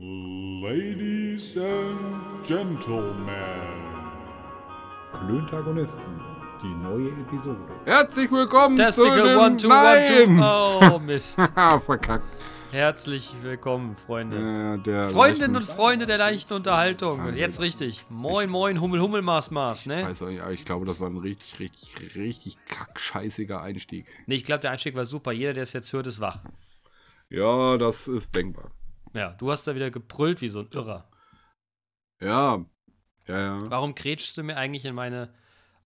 Ladies and Gentlemen. Klöntagonisten, die neue Episode. Herzlich willkommen Testicle zu dem one, two, Nein. one, two. Oh, Mist. Haha, verkackt. Herzlich willkommen, Freunde. Der Freundinnen und Freunde der leichten Unterhaltung. Nein, Jetzt richtig. Moin, moin, Hummel, Hummel, Maß, Maß, ne? Weiß auch nicht, ich glaube, das war ein richtig, richtig, richtig kackscheißiger Einstieg. Nee, ich glaube, der Einstieg war super. Jeder, der es jetzt hört, ist wach. Ja, das ist denkbar. Ja, du hast da wieder gebrüllt wie so ein Irrer. Ja, ja, ja. Warum grätschst du mir eigentlich in meine,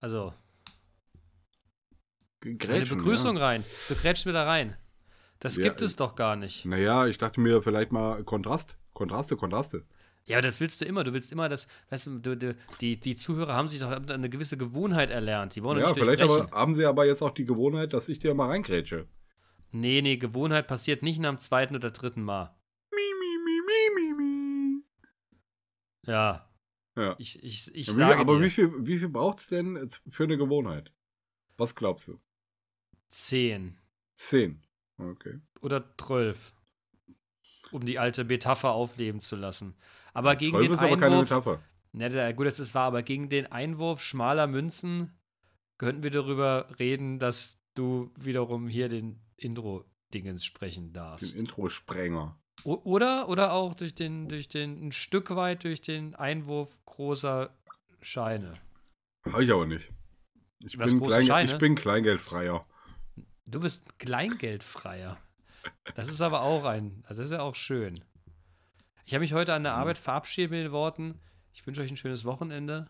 also, meine Grätschen, Begrüßung Ja. rein? Du grätschst mir da rein. Das Ja, gibt es doch gar nicht. Naja, ich dachte mir vielleicht mal Kontrast. Kontraste, Kontraste. Ja, aber das willst du immer. Du willst immer das, weißt du, du, du die, die Zuhörer haben sich doch eine gewisse Gewohnheit erlernt. Die wollen Ja, nicht vielleicht aber, haben sie aber jetzt auch die Gewohnheit, dass ich dir mal reingrätsche. Nee, nee, Gewohnheit passiert nicht nach dem zweiten oder dritten Mal. Ja, Ja. ich, ich, ich Ja, sage aber dir, wie viel, wie viel braucht es denn für eine Gewohnheit? Was glaubst du? zehn Zehn. Okay. oder zwölf, um die alte Metapher aufleben zu lassen. Aber gegen den ist aber keine Einwurf, Metapher. ne, gut, das ist wahr, aber gegen den Einwurf schmaler Münzen könnten wir darüber reden, dass du wiederum hier den Intro-Dingens sprechen darfst. Den Intro-Sprenger. Oder, oder auch durch den, durch den, ein Stück weit durch den Einwurf großer Scheine. Habe ich aber nicht. Ich bin, Klein, ich bin Kleingeldfreier. Du bist ein Kleingeldfreier. Das ist aber auch ein, also das ist ja auch schön. Ich habe mich heute an der Arbeit verabschiedet mit den Worten, ich wünsche euch ein schönes Wochenende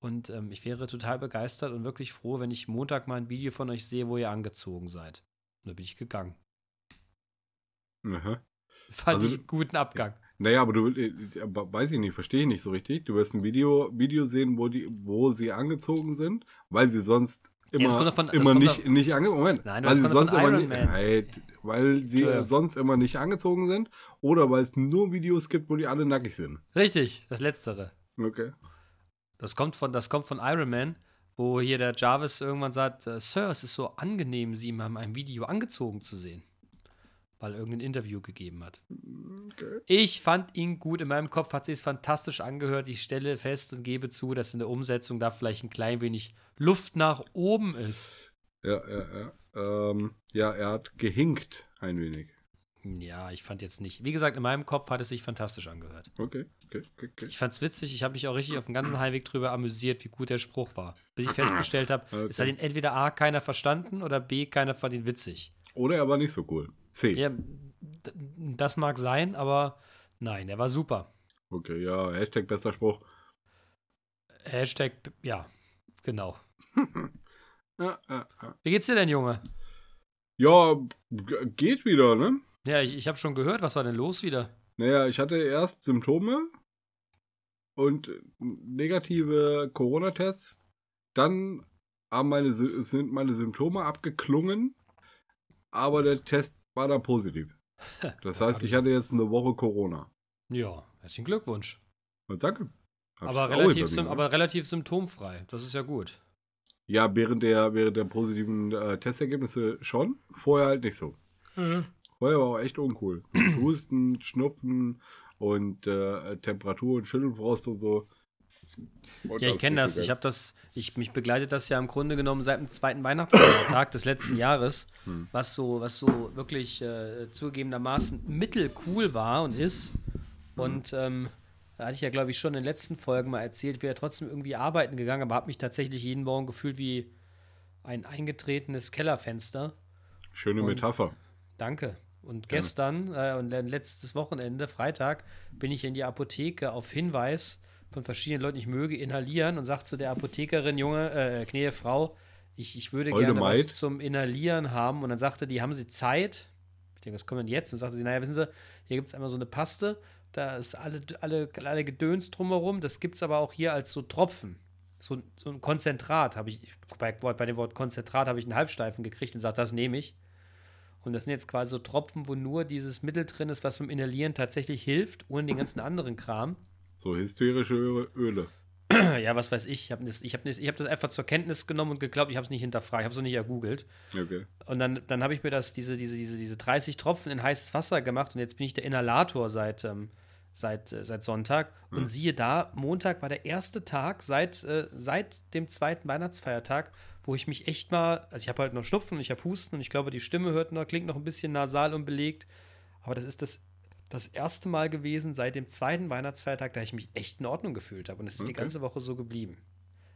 und ähm, ich wäre total begeistert und wirklich froh, wenn ich Montag mal ein Video von euch sehe, wo ihr angezogen seid. Und da bin ich gegangen. Aha. Fand Also ich einen guten Abgang. Naja, aber du, äh, weiß ich nicht, verstehe ich nicht so richtig. Du wirst ein Video, Video sehen, wo, die, wo sie angezogen sind, weil sie sonst immer, kommt davon- immer nicht, doch- nicht angezogen Moment, Nein, weil sie sonst immer nicht, halt, weil sie Entschuldigung. sonst immer nicht angezogen sind oder weil es nur Videos gibt, wo die alle nackig sind. Richtig, das Letztere. Okay. Das kommt von, das kommt von Iron Man, wo hier der Jarvis irgendwann sagt, äh, Sir, es ist so angenehm, Sie mal in einem Video angezogen zu sehen. Weil irgendein Interview gegeben hat. okay. Ich fand ihn gut. In meinem Kopf hat sich es fantastisch angehört. Ich stelle fest und gebe zu, dass in der Umsetzung da vielleicht ein klein wenig Luft nach oben ist. Ja, ja, ja. Ähm, ja, er hat gehinkt ein wenig. Ja, ich fand jetzt nicht. Wie gesagt, in meinem Kopf hat es sich fantastisch angehört. Okay, okay, okay. okay. Ich fand's witzig. Ich habe mich auch richtig auf dem ganzen Heimweg drüber amüsiert, wie gut der Spruch war. Bis ich festgestellt habe, Okay. es hat ihn entweder A, keiner verstanden oder B, keiner fand ihn witzig. Oder er war nicht so cool. C. Ja, das mag sein, aber nein, er war super. Okay, ja, Hashtag bester Spruch. Hashtag, ja, genau. Wie geht's dir denn, Junge? ja geht wieder, ne? Ja, ich, ich habe schon gehört, was war denn los wieder? Naja, ich hatte erst Symptome und negative Corona-Tests. Dann meine, sind meine Symptome abgeklungen, aber der Test war dann positiv. Das heißt, ich hatte jetzt eine Woche Corona. Ja, herzlichen Glückwunsch. Und danke. Aber relativ, aber relativ symptomfrei. Das ist ja gut. Ja, während der, während der positiven äh, Testergebnisse schon, vorher halt nicht so. Vorher war auch echt uncool. Husten, Schnupfen und äh, Temperatur und Schüttelfrost und so. Und Ja, ich kenne das. Ich habe das, ich, mich begleitet das ja im Grunde genommen seit dem zweiten Weihnachtsfeiertag des letzten Jahres, Hm. was so, was so wirklich äh, zugegebenermaßen mittelcool war und ist. Und ähm, da hatte ich ja, glaube ich, schon in den letzten Folgen mal erzählt, ich bin ja trotzdem irgendwie arbeiten gegangen, aber habe mich tatsächlich jeden Morgen gefühlt wie ein eingetretenes Kellerfenster. Schöne und- Metapher. Danke. Und gestern äh, und letztes Wochenende, Freitag, bin ich in die Apotheke auf Hinweis von verschiedenen Leuten, ich möge inhalieren und sagt zu der Apothekerin, Junge, äh, Knie, Frau, ich, ich würde Holde gerne Maid. was zum Inhalieren haben. Und dann sagte die, haben Sie Zeit? Ich denke, was kommt denn jetzt? Und sagte sie, naja, wissen Sie, hier gibt es einmal so eine Paste, da ist alle, alle, alle Gedöns drumherum, das gibt es aber auch hier als so Tropfen. So, so ein Konzentrat habe ich, bei, bei dem Wort Konzentrat habe ich einen Halbsteifen gekriegt und sagt, das nehme ich. Und das sind jetzt quasi so Tropfen, wo nur dieses Mittel drin ist, was beim Inhalieren tatsächlich hilft, ohne den ganzen anderen Kram. So hysterische Öle. ja, was weiß ich. Ich habe das, ich hab das, ich hab das einfach zur Kenntnis genommen und geglaubt, ich habe es nicht hinterfragt, ich habe es auch nicht ergoogelt. Okay. Und dann, dann habe ich mir das, diese, diese, diese, diese 30 Tropfen in heißes Wasser gemacht und jetzt bin ich der Inhalator seit, ähm, seit, äh, seit Sonntag. Und siehe da, Montag war der erste Tag seit, äh, seit dem zweiten Weihnachtsfeiertag, wo ich mich echt mal, also ich habe halt noch Schnupfen und ich habe Husten und ich glaube, die Stimme hört noch, klingt noch ein bisschen nasal und belegt. Aber das ist das, das erste Mal gewesen seit dem zweiten Weihnachtsfeiertag, da ich mich echt in Ordnung gefühlt habe. Und es ist die Okay. ganze Woche so geblieben.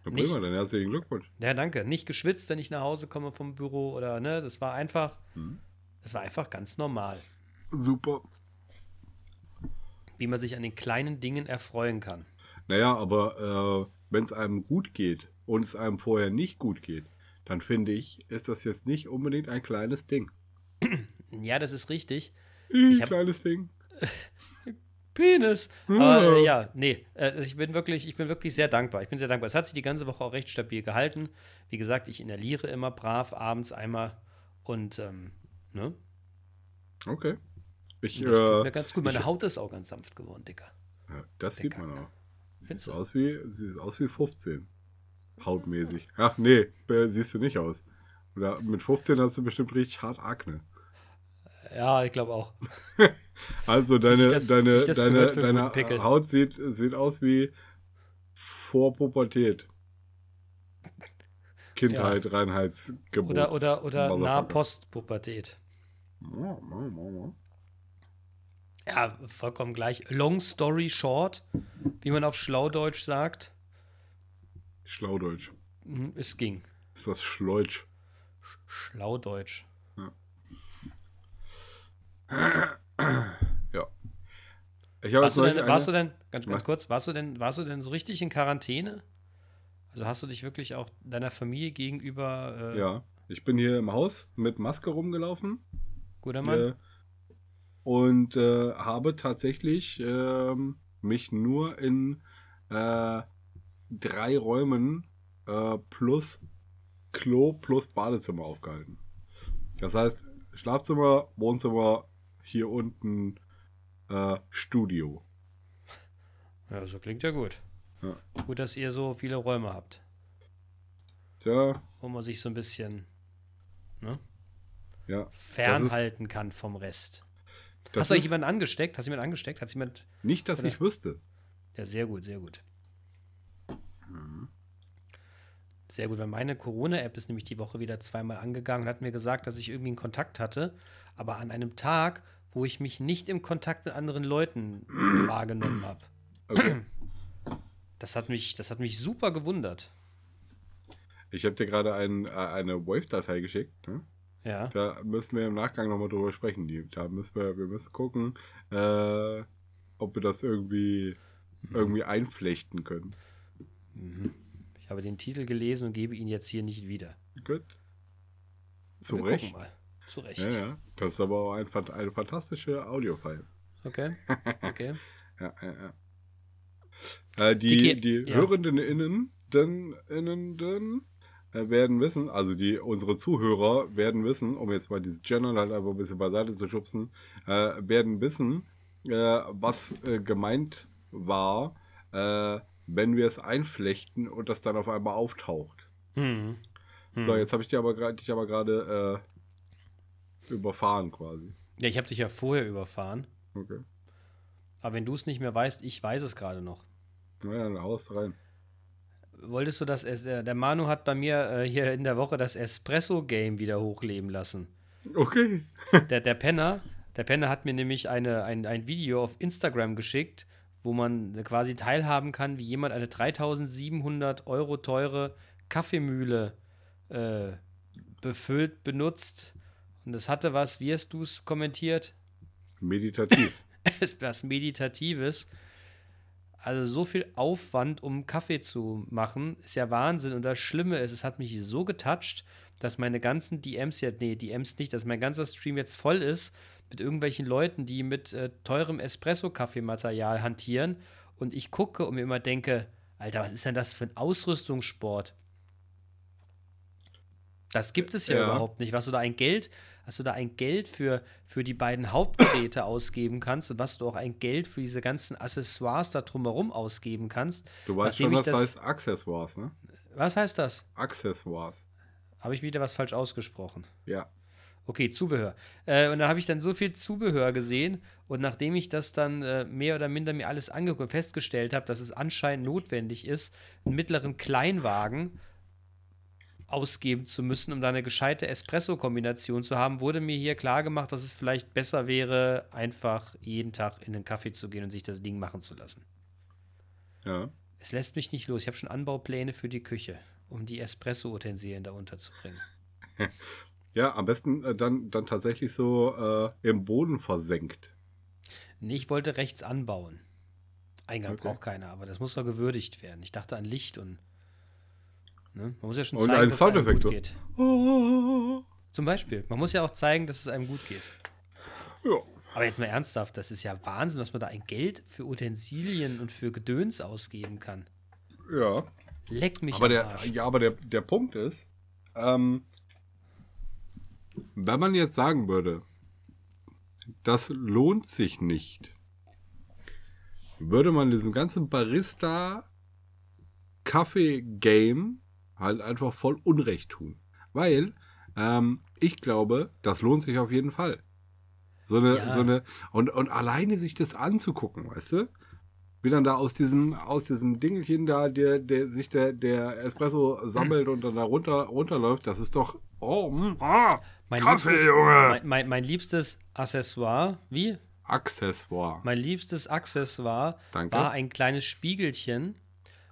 Na Nicht- prima, dann herzlichen Glückwunsch. Ja, danke. Nicht geschwitzt, wenn ich nach Hause komme vom Büro oder ne, das war einfach, es war einfach ganz normal, Super. wie man sich an den kleinen Dingen erfreuen kann. Naja, aber äh, wenn es einem gut geht und es einem vorher nicht gut geht, dann finde ich, ist das jetzt nicht unbedingt ein kleines Ding. Ja, das ist richtig. Ein kleines Ding. Penis. Aber äh, ja, nee, äh, ich bin wirklich, ich bin wirklich sehr dankbar. Ich bin sehr dankbar. Es hat sich die ganze Woche auch recht stabil gehalten. Wie gesagt, ich inhaliere immer brav abends einmal und ähm, ne? Okay. Ich, Das tut äh, mir ganz gut. Meine ich- Haut ist auch ganz sanft geworden, Dicker. ja, das sieht Dicker. man auch. Sieht aus wie, sieht aus wie 15. Hautmäßig. Ach nee, siehst du nicht aus. Oder mit 15 hast du bestimmt richtig hart Akne. Ja, ich glaube auch. Also deine, das- deine, deine, deine. Haut sieht, sieht aus wie vor Pubertät. Kindheit, Reinheitsgebot. Oder, oder, oder Motherfucker. nah Postpubertät. Ja, ja, ja, ja. Ja, vollkommen gleich. Long story short, wie man auf Schlaudeutsch sagt, Schlaudeutsch. mhm, es ging. Ist das Schleutsch? Schlaudeutsch. Ja. Warst du, denn, warst du denn, ganz, ganz kurz, warst du denn, warst du denn so richtig in Quarantäne? Also hast du dich wirklich auch deiner Familie gegenüber, äh, Ja, ich bin hier im Haus mit Maske rumgelaufen. guter Mann? Äh, und äh, habe tatsächlich ähm, mich nur in äh, drei Räumen äh, plus Klo plus Badezimmer aufgehalten. Das heißt, Schlafzimmer, Wohnzimmer, hier unten äh, Studio. Ja, so klingt ja gut. Ja. Gut, dass ihr so viele Räume habt, Tja, wo man sich so ein bisschen ne, ja. fernhalten kann vom Rest. Hast du euch ist jemanden angesteckt? Hast du jemanden angesteckt? Hat jemand. nicht, dass Oder? ich wüsste. Ja, sehr gut, sehr gut. Mhm. Sehr gut, weil meine Corona-App ist nämlich die Woche wieder zweimal angegangen und hat mir gesagt, dass ich irgendwie einen Kontakt hatte, aber an einem Tag, wo ich mich nicht im Kontakt mit anderen Leuten wahrgenommen habe. Okay. Das hat mich, das hat mich super gewundert. Ich habe dir gerade ein, äh, eine Wave-Datei geschickt. Ne? Ja. Da müssen wir im Nachgang nochmal drüber sprechen. Die, da müssen wir, wir müssen gucken, äh, ob wir das irgendwie, irgendwie einflechten können. Mhm. Ich habe den Titel gelesen und gebe ihn jetzt hier nicht wieder. Gut. Zu Wir Recht. mal. Zu Recht. Ja, ja. Das ist aber auch ein, eine fantastische Audiofile. Okay. Okay. Ja, ja, ja. Äh, die Vicky, die ja. Hörenden innen, denn, innen, denn, äh, werden wissen, also die unsere Zuhörer werden wissen, um jetzt mal dieses General halt einfach ein bisschen beiseite zu schubsen, äh, werden wissen, äh, was äh, gemeint war, äh, wenn wir es einflechten und das dann auf einmal auftaucht. Hm. Hm. So, jetzt habe ich dich aber gerade dich aber gerade überfahren quasi. Ja, ich habe dich ja vorher überfahren. Okay. Aber wenn du es nicht mehr weißt, ich weiß es gerade noch. Na ja, dann haust rein. Wolltest du das? Der der Manu hat bei mir äh, hier in der Woche das Espresso-Game wieder hochleben lassen. Okay. Der, der Penner, der Penner hat mir nämlich eine, ein, ein Video auf Instagram geschickt, wo man quasi teilhaben kann, wie jemand eine 3700 Euro teure Kaffeemühle äh, befüllt, benutzt. Und das hatte was, wie hast du es kommentiert? Meditativ. ist was Meditatives. Also so viel Aufwand, um Kaffee zu machen, ist ja Wahnsinn. Und das Schlimme ist, es hat mich so getoucht, dass meine ganzen DMs jetzt, nee, DMs nicht, dass mein ganzer Stream jetzt voll ist mit irgendwelchen Leuten, die mit äh, teurem Espresso-Kaffeematerial hantieren. Und ich gucke und mir immer denke, Alter, was ist denn das für ein Ausrüstungssport? Das gibt es ja, Ja. überhaupt nicht. Was du da ein Geld, was du da ein Geld für, für die beiden Hauptgeräte ausgeben kannst und was du auch ein Geld für diese ganzen Accessoires da drumherum ausgeben kannst. Du weißt schon, das, das- heißt Accessoires, ne? Was heißt das? Accessoires. Habe ich wieder was falsch ausgesprochen? Ja. Okay, Zubehör. Äh, und da habe ich dann so viel Zubehör gesehen und nachdem ich das dann äh, mehr oder minder mir alles angeguckt und festgestellt habe, dass es anscheinend notwendig ist, einen mittleren Kleinwagen ausgeben zu müssen, um da eine gescheite Espresso-Kombination zu haben, wurde mir hier klar gemacht, dass es vielleicht besser wäre, einfach jeden Tag in den Kaffee zu gehen und sich das Ding machen zu lassen. Ja. Es lässt mich nicht los. Ich habe schon Anbaupläne für die Küche, um die Espresso-Utensilien da unterzubringen. Ja, am besten äh, dann, dann tatsächlich so äh, im Boden versenkt. Nee, ich wollte rechts anbauen. Eingang Okay. braucht keiner, aber das muss doch gewürdigt werden. Ich dachte an Licht und. Ne? Man muss ja schon Und zeigen, dass es einem gut so. geht. Zum Beispiel. Man muss ja auch zeigen, dass es einem gut geht. Ja. Aber jetzt mal ernsthaft, das ist ja Wahnsinn, was man da ein Geld für Utensilien und für Gedöns ausgeben kann. ja. Leck mich Aber der, Arsch. ja, aber der, der Punkt ist, ähm, wenn man jetzt sagen würde, das lohnt sich nicht, würde man diesem ganzen Barista-Kaffee-Game halt einfach voll Unrecht tun. Weil ähm, ich glaube, das lohnt sich auf jeden Fall. So eine, Ja. so eine, und, und alleine sich das anzugucken, weißt du? Wie dann da aus diesem, aus diesem Dingelchen da, der, der sich der, der Espresso sammelt und dann da runter, runterläuft, das ist doch. Oh, mm, ah, Mein Kaffee, liebstes, Junge! Mein, mein, mein liebstes Accessoire, wie? Accessoire. Mein liebstes Accessoire Danke. war ein kleines Spiegelchen,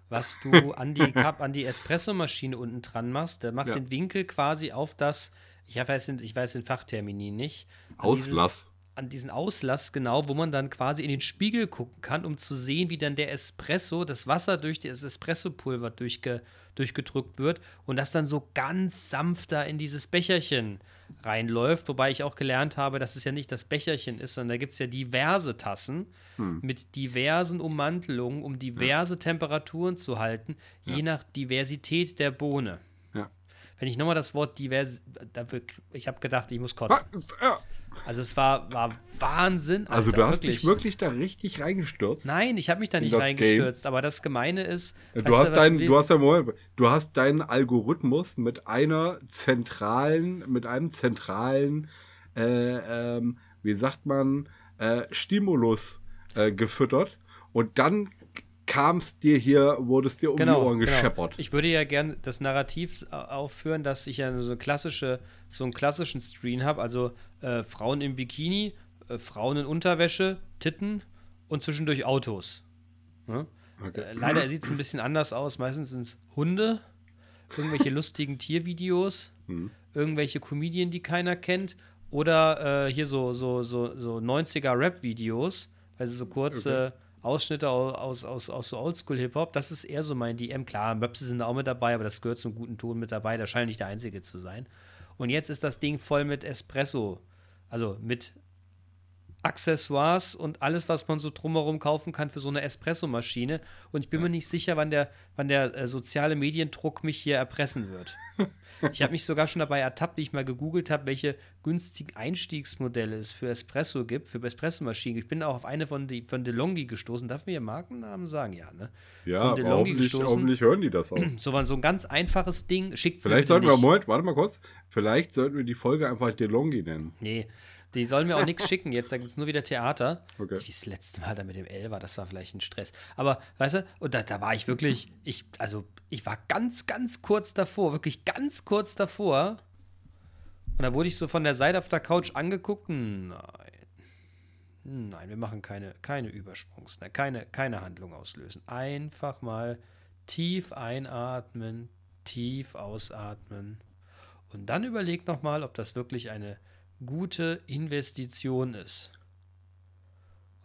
was du an die, Cup, an die Espressomaschine unten dran machst. Der macht Ja. den Winkel quasi auf das, ich weiß, den- ich weiß den Fachtermini nicht. Auslass. An diesen Auslass, genau, wo man dann quasi in den Spiegel gucken kann, um zu sehen, wie dann der Espresso, das Wasser durch das Espressopulver durchge, durchgedrückt wird und das dann so ganz sanft da in dieses Becherchen reinläuft. Wobei ich auch gelernt habe, dass es ja nicht das Becherchen ist, sondern da gibt es ja diverse Tassen mit diversen Ummantelungen, um diverse Temperaturen zu halten, je nach Diversität der Bohne. Ja. Wenn ich nochmal das Wort divers, dafür, ich habe gedacht, ich muss Ah, kotzen. ja. Also es war, war Wahnsinn. Also Alter, du hast dich wirklich da richtig reingestürzt. Nein, ich habe mich da nicht reingestürzt, aber das Gemeine ist. Du hast, dein, du hast ja Moment, du hast deinen Algorithmus mit einer zentralen, mit einem zentralen, äh, ähm, wie sagt man, äh, Stimulus äh, gefüttert und dann kam es dir hier, wurde es dir um genau, die Ohren genau. gescheppert. Ich würde ja gerne das Narrativ au- aufführen, dass ich ja so eine klassische, so einen klassischen Screen habe, also äh, Frauen im Bikini, äh, Frauen in Unterwäsche, Titten und zwischendurch Autos. Ne? Okay. Äh, leider sieht es ein bisschen anders aus. Meistens sind es Hunde, irgendwelche lustigen Tiervideos, Hm. irgendwelche Comedien, die keiner kennt, oder äh, hier so, so, so, so 90er-Rap-Videos, also so kurze Ausschnitte aus, aus, aus, aus so Oldschool-Hip-Hop. Das ist eher so mein DM. Klar, Möpse sind auch mit dabei, aber das gehört zum guten Ton mit dabei. Da scheint nicht der Einzige zu sein. Und jetzt ist das Ding voll mit Espresso, also mit Accessoires und alles, was man so drumherum kaufen kann für so eine Espressomaschine. Und ich bin mir nicht sicher, wann der, wann der äh, soziale Mediendruck mich hier erpressen wird. Ich habe mich sogar schon dabei ertappt, wie ich mal gegoogelt habe, welche günstigen Einstiegsmodelle es für Espresso gibt, für Espressomaschinen. Ich bin auch auf eine von, die, von DeLonghi gestoßen. Darf man hier Markennamen sagen? Ja, ne? Ja, von hoffentlich, gestoßen. hoffentlich hören die das auch. So, so ein ganz einfaches Ding. Schickt's mir Vielleicht sollten wir, nicht. Moment, warte mal kurz, vielleicht sollten wir die Folge einfach DeLonghi nennen. Nee, die sollen mir auch nichts schicken jetzt, da gibt es nur wieder Theater. Okay. Wie das letzte Mal da mit dem L war, das war vielleicht ein Stress. Aber, weißt du, und da, da war ich wirklich, ich, also, ich war ganz, ganz kurz davor, wirklich ganz kurz davor. Und da wurde ich so von der Seite auf der Couch angeguckt. Nein. Nein, wir machen keine, keine Übersprungs, ne, keine, keine Handlung auslösen. Einfach mal tief einatmen, tief ausatmen. Und dann überleg nochmal, ob das wirklich eine gute Investition ist.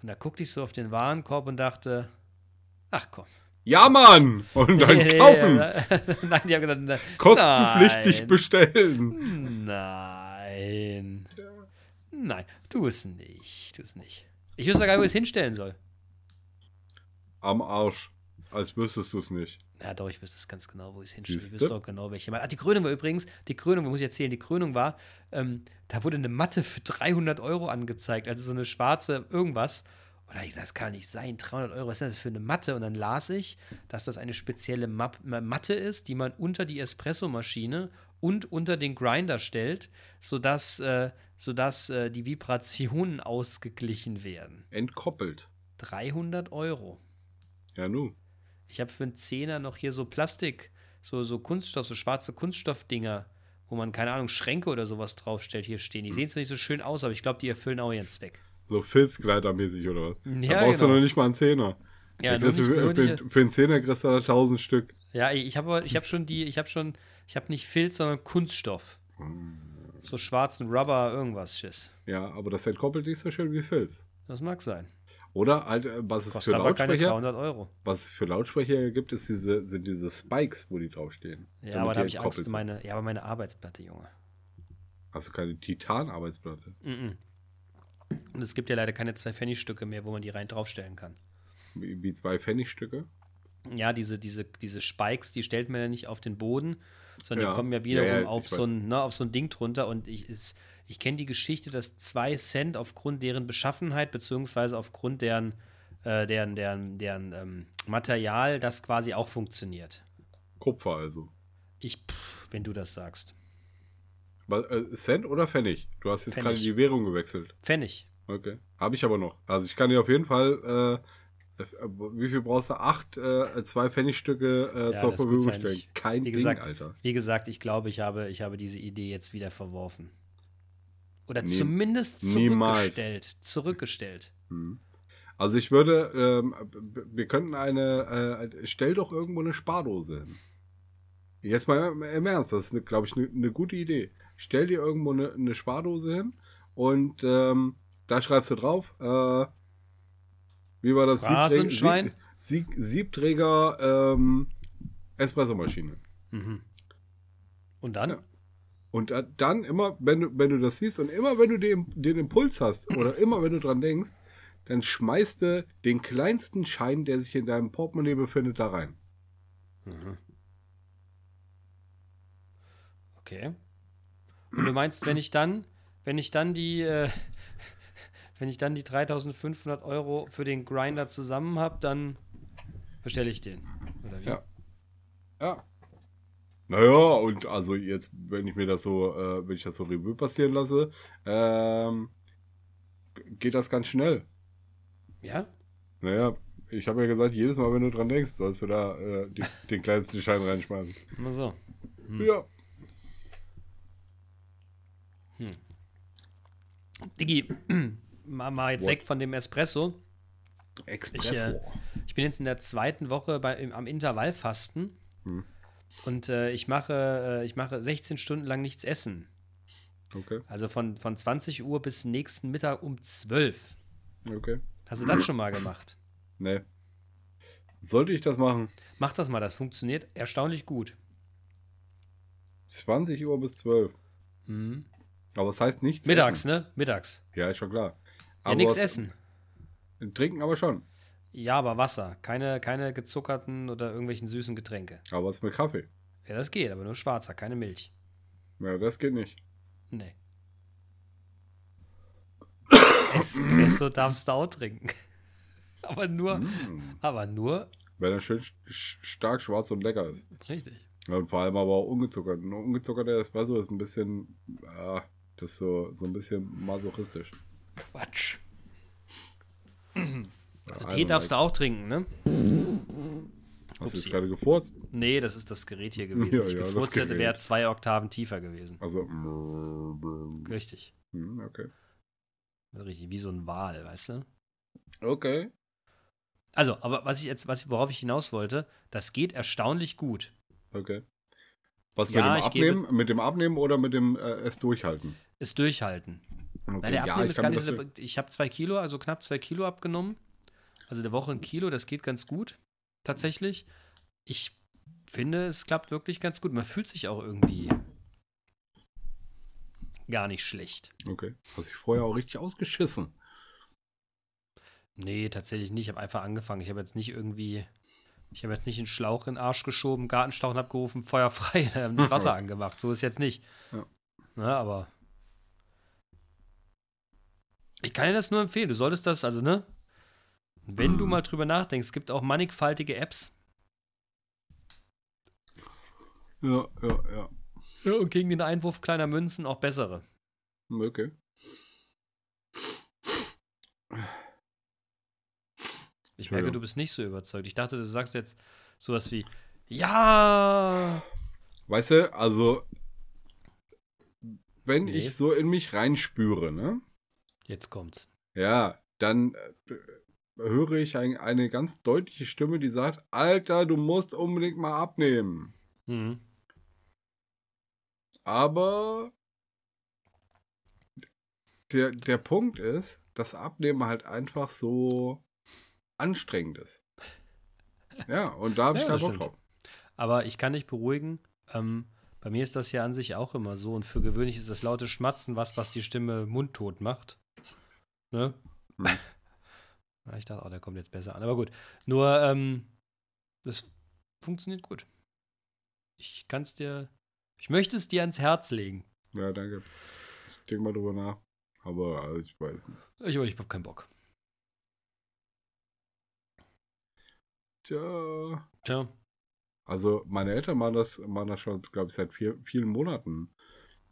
Und da guckte ich so auf den Warenkorb und dachte, ach komm. Ja, Mann! Und dann kaufen! Nein, die haben gesagt, na, Kostenpflichtig nein, bestellen. Nein. Nein, tu es nicht. Tu es nicht. Ich wüsste gar nicht, wo ich es hinstellen soll. Am Arsch. Als wüsstest du es nicht. Ja, doch, ich wüsste es ganz genau, wo ich es hinstelle. Ich wüsste auch genau, welche. Ach, die Krönung war übrigens, die Krönung, muss ich erzählen, die Krönung war, ähm, da wurde eine Matte für 300 Euro angezeigt, also so eine schwarze irgendwas. Und da hab ich das kann nicht sein, 300 Euro, was ist denn das für eine Matte? Und dann las ich, dass das eine spezielle Map Matte ist, die man unter die Espressomaschine und unter den Grinder stellt, sodass, äh, sodass äh, die Vibrationen ausgeglichen werden. Entkoppelt. 300 Euro. Ja, nu. Ich habe für einen Zehner noch hier so Plastik, so, so Kunststoff, so schwarze Kunststoffdinger, wo man, keine Ahnung, Schränke oder sowas draufstellt, hier stehen. Die sehen zwar nicht so schön aus, aber ich glaube, die erfüllen auch ihren Zweck. So Filzkleidermäßig oder was? Ja, da brauchst genau. du noch nicht mal einen Zehner. Ja, nur nicht, nur für, nicht, für, einen Zehner kriegst du da 1000 Stück. ja, ich habe aber- ich habe schon die, ich habe schon, ich habe nicht Filz, sondern Kunststoff. So schwarzen Rubber, irgendwas, Schiss. Ja, aber das entkoppelt nicht so schön wie Filz. Das mag sein. Oder halt, äh, was es Kostet für Lautsprecher, 300 Euro. was es für Lautsprecher gibt, ist diese, sind diese Spikes, wo die draufstehen. Ja, aber da habe ich Angst sind. meine, ja, aber meine Arbeitsplatte, Junge. Hast du keine Titan-Arbeitsplatte? Mhm. Und es gibt ja leider keine zwei Pfennigstücke mehr, wo man die rein draufstellen kann. Wie, wie zwei Pfennigstücke? Ja, diese, diese, diese Spikes, die stellt man ja nicht auf den Boden, sondern Ja. die kommen ja wiederum Ja, ja, auf, so ein, ne, auf so ein Ding drunter. Und ich, ist- ich kenne die Geschichte, dass zwei Cent aufgrund deren Beschaffenheit, beziehungsweise aufgrund deren, äh, deren, deren, deren ähm, Material, das quasi auch funktioniert. Kupfer also. Ich, pff, wenn du das sagst. Was, äh, Cent oder Pfennig? Du hast jetzt Pfennig. gerade die Währung gewechselt. Pfennig. Okay. Habe ich aber noch. Also ich kann dir auf jeden Fall, äh, äh, wie viel brauchst du? Acht, äh, zwei Pfennigstücke äh, Ja, zur Verfügung stellen. Kein Wie Ding, gesagt, Alter. wie gesagt, ich glaube, ich habe, ich habe diese Idee jetzt wieder verworfen. Oder Nie- zumindest niemals. zurückgestellt. Zurückgestellt. Hm. Also ich würde, ähm, wir könnten eine, äh, stell doch irgendwo eine Spardose hin. Jetzt mal im- Ernst, das ist, glaube ich, eine ne gute Idee. Stell dir irgendwo eine ne Spardose hin und ähm, da schreibst du drauf, äh, wie war das? Phrasenschwein? Sieb, Sieb, Siebträger ähm, Espressomaschine. Mhm. Und dann? Ja. Und äh, dann immer, wenn du, wenn du das siehst und immer, wenn du den, den Impuls hast oder immer, wenn du dran denkst, dann schmeißt du den kleinsten Schein, der sich in deinem Portemonnaie befindet, da rein. Mhm. Okay. Und du meinst, wenn ich dann, wenn ich dann die, äh, wenn ich dann die 3500 Euro für den Grinder zusammen habe, dann bestelle ich den. Oder wie? Ja. Ja. Naja, und also jetzt, wenn ich mir das so, äh, wenn ich das so Revue passieren lasse, ähm, geht das ganz schnell. Ja? Naja, ich habe ja gesagt, jedes Mal, wenn du dran denkst, sollst du da äh, die, den kleinsten Schein reinschmeißen. Immer so. Hm. Ja. Digi, mal, mal jetzt What? weg von dem Espresso. Expresso. Ich, äh, Ich bin jetzt in der zweiten Woche bei, im, am Intervallfasten. Hm. Und äh, ich, mache, äh, ich mache 16 Stunden lang nichts essen. okay, Also von, von 20 Uhr bis nächsten Mittag um 12. okay. Hast du das schon mal gemacht? Nee. Sollte ich das machen? Mach das mal, das funktioniert erstaunlich gut. 20 Uhr bis 12. Mhm. Aber es heißt nichts Mittags, essen. ne? Mittags. Ja, ist schon klar. Ja, nichts essen. Trinken aber schon. Ja, aber Wasser. Keine, keine gezuckerten oder irgendwelchen süßen Getränke. Aber was mit Kaffee? Ja, das geht, aber nur schwarzer, keine Milch. Ja, das geht nicht. Nee. Espresso darfst du auch trinken. aber nur, Mm. aber nur, Wenn er schön sch- stark schwarz und lecker ist. richtig. Ja, und vor allem aber auch ungezuckert. Ein ungezuckerter Espresso ist ein bisschen, ah, das ist so, so ein bisschen masochistisch. Quatsch. Also Ja, Tee darfst du auch trinken, ne? Hast du Upsi. jetzt gerade gefurzt? Nee, das ist das Gerät hier gewesen. Ja, ich ja, gefurzt hätte, wäre zwei Oktaven tiefer gewesen. Also, Richtig. hm, okay. Richtig, wie so ein Wal, weißt du? Okay. Also, aber was ich jetzt, was, worauf ich hinaus wollte, das geht erstaunlich gut. Okay. Was Ja, mit dem Abnehmen? Mit dem Abnehmen oder mit dem äh, es durchhalten? Ist durchhalten. Okay. Weil der Abnehmen ich ist gar nicht so. Ich habe zwei Kilo, also knapp zwei Kilo abgenommen. Also der Woche ein Kilo, das geht ganz gut. Tatsächlich. Ich finde, es klappt wirklich ganz gut. Man fühlt sich auch irgendwie gar nicht schlecht. Okay. Hast dich vorher auch richtig ausgeschissen. Nee, tatsächlich nicht. Ich habe einfach angefangen. Ich habe jetzt nicht irgendwie. Ich habe jetzt nicht einen Schlauch in den Arsch geschoben, Gartenschlauch abgerufen, Feuer frei, Wasser angemacht. So ist jetzt nicht. Ja. Na, aber. Ich kann dir das nur empfehlen. Du solltest das, also, ne? Wenn du Mhm. mal drüber nachdenkst, es gibt auch mannigfaltige Apps. Ja, ja, ja. Ja, und gegen den Einwurf kleiner Münzen auch bessere. Okay. Ich merke, Ja. du bist nicht so überzeugt. Ich dachte, du sagst jetzt sowas wie, ja, Weißt du, also, wenn Nee. ich so in mich reinspüre, ne? jetzt kommt's. Ja, dann äh, höre ich ein, eine ganz deutliche Stimme, die sagt, Alter, du musst unbedingt mal abnehmen. Mhm. Aber der, der Punkt ist, dass Abnehmen halt einfach so anstrengend ist. Ja, und da habe ich Ja, keinen Bock drauf. Aber ich kann dich beruhigen. Ähm, bei mir ist das ja an sich auch immer so. Und für gewöhnlich ist das laute Schmatzen was, was die Stimme mundtot macht. Ne? Hm. Ich dachte, oh, der kommt jetzt besser an. Aber gut. Nur, ähm, das funktioniert gut. Ich kann es dir, ich möchte es dir ans Herz legen. Ja, danke. Ich denke mal drüber nach. Aber also, ich weiß nicht. Ich, ich habe keinen Bock. Tja. Tja, Also meine Eltern machen das, machen das schon, glaube ich, seit vier, vielen Monaten.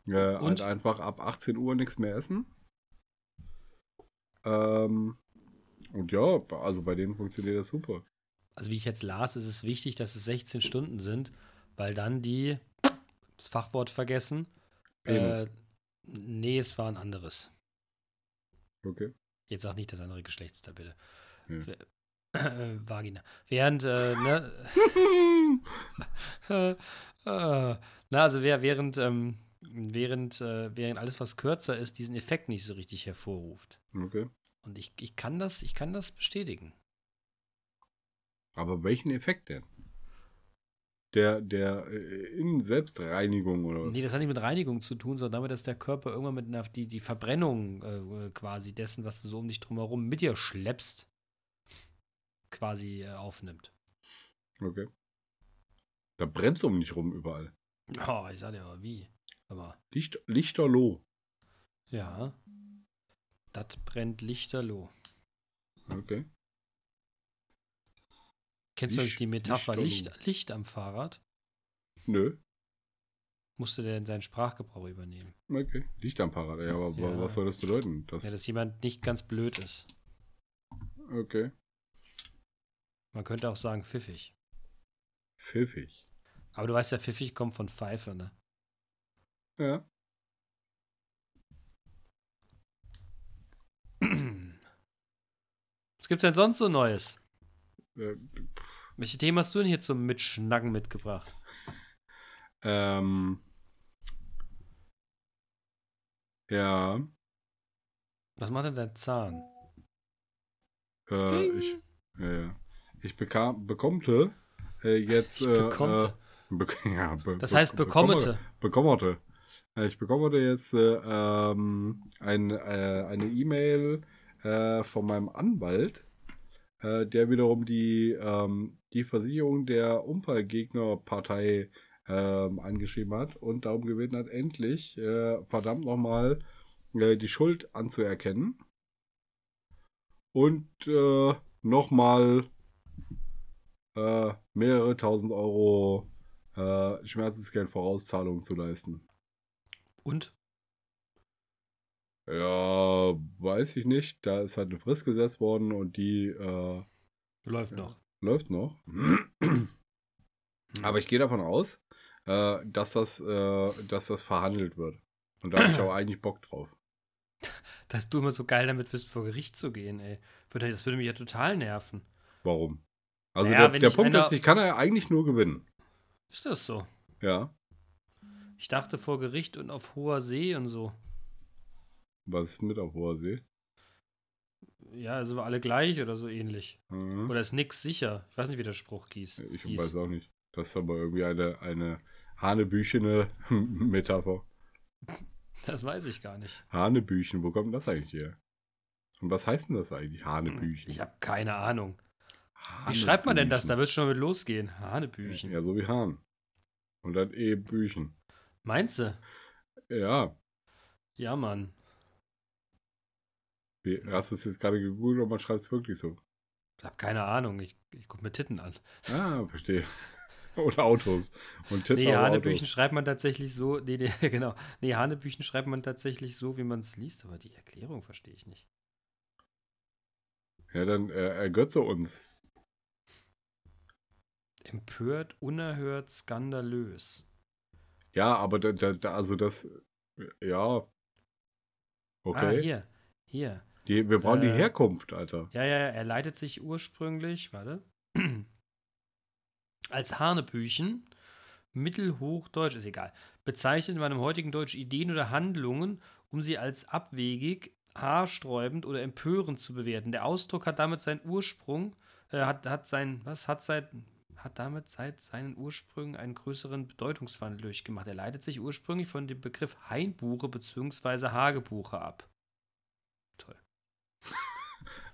Äh, halt Und? einfach ab 18 Uhr nichts mehr essen. Ähm, und ja, also bei denen funktioniert das super. also wie ich jetzt las, ist es wichtig, dass es 16 Stunden sind, weil dann die, das Fachwort vergessen, Penis. äh, nee, es war ein anderes. Okay. Jetzt sag nicht das andere Geschlechtsteil, bitte. Ja. Äh, Vagina. Während, äh, ne, äh, na, also wer, während, ähm, während, äh, während alles, was kürzer ist, diesen Effekt nicht so richtig hervorruft. Okay. Und ich, ich kann das, ich kann das bestätigen. Aber welchen Effekt denn? Der, der äh, Innen-Selbstreinigung oder was? Nee, das hat nicht mit Reinigung zu tun, sondern damit, dass der Körper irgendwann mit einer, die, die Verbrennung äh, quasi dessen, was du so um dich drumherum mit dir schleppst, quasi äh, aufnimmt. Okay. Da brennt es um dich rum überall. Oh, ich sag dir aber wie. Aber Licht, Lichterloh. ja, das brennt lichterloh. Okay. Kennst du eigentlich Licht- die Metapher. Licht, Licht am Fahrrad? Nö. Musste der in seinen Sprachgebrauch übernehmen. Okay. Licht am Fahrrad. Ja, aber Ja. was soll das bedeuten? Das, Ja, dass jemand nicht ganz blöd ist. okay. Man könnte auch sagen pfiffig. Pfiffig. Aber du weißt ja, pfiffig kommt von Pfeife, ne? Ja. Was gibt's denn sonst so Neues? Äh, Welche Themen hast du denn hier zum Mitschnacken mitgebracht? ähm. Ja. Was macht denn dein Zahn? Äh, ich, ja, ja. ich bekam, bekommte äh, jetzt. Ich äh, bekommte. Äh, bek ja, be Das be- heißt bekommete. bekommerte. Äh, Ich bekommte jetzt äh, ähm, ein, eine E-Mail äh, von meinem Anwalt, äh, der wiederum die, ähm, die Versicherung der Unfallgegnerpartei ähm, angeschrieben hat und darum gebeten hat, endlich äh, verdammt nochmal äh, die Schuld anzuerkennen und äh, nochmal äh, mehrere tausend Euro äh, Schmerzensgeld-Vorauszahlung zu leisten. Und? Ja, weiß ich nicht. Da ist halt eine Frist gesetzt worden und die äh, Läuft Ja. noch. läuft noch. Aber ich gehe davon aus, äh, dass, das, äh, dass das verhandelt wird. Und da habe ich auch eigentlich Bock drauf. Dass du immer so geil damit bist, vor Gericht zu gehen, ey. Das würde mich ja total nerven. Warum? Also Naja, der, der Punkt einer- ist, ich kann ja eigentlich nur gewinnen. Ist das so? Ja. Ich dachte vor Gericht und auf hoher See und so. Was ist mit auf hoher See? Ja, sind wir alle gleich oder so ähnlich. Mhm. Oder ist nix sicher? Ich weiß nicht, wie der Spruch hieß. Ich hieß. weiß auch nicht. Das ist aber irgendwie eine, eine hanebüchene Metapher. Das weiß ich gar nicht. Hanebüchen, wo kommt das eigentlich her? Und was heißt denn das eigentlich, Hanebüchen? Ich habe keine Ahnung. Wie schreibt man denn das? Da wird schon mit losgehen. Hanebüchen. Ja, so wie Hahn. Und dann eh Büchen. Meinst du? Ja, Ja, Mann. Wie, hast du es jetzt gerade gegoogelt und man schreibt es wirklich so? Ich habe keine Ahnung. Ich, ich gucke mir Titten an. Ah, verstehe. Oder Autos. Und Tipps Nee, Hanebüchen Autos. schreibt man tatsächlich so. Nee, nee, genau. Nee, Hanebüchen schreibt man tatsächlich so, wie man es liest, aber die Erklärung verstehe ich nicht. Ja, dann äh, ergötze uns. Empört, unerhört, skandalös. Ja, aber da, da, also das, ja. Ah, Okay. hier. Hier. Die, wir brauchen die Äh, Herkunft, Alter. Ja, ja, er leitet sich ursprünglich, warte, als Hanebüchen, Mittelhochdeutsch, ist egal, bezeichnet in meinem heutigen Deutsch Ideen oder Handlungen, um sie als abwegig, haarsträubend oder empörend zu bewerten. Der Ausdruck hat damit seinen Ursprung, äh, hat, hat sein, was, hat seit, hat damit seit seinen Ursprüngen einen größeren Bedeutungswandel durchgemacht. Er leitet sich ursprünglich von dem Begriff Hainbuche bzw. Hagebuche ab.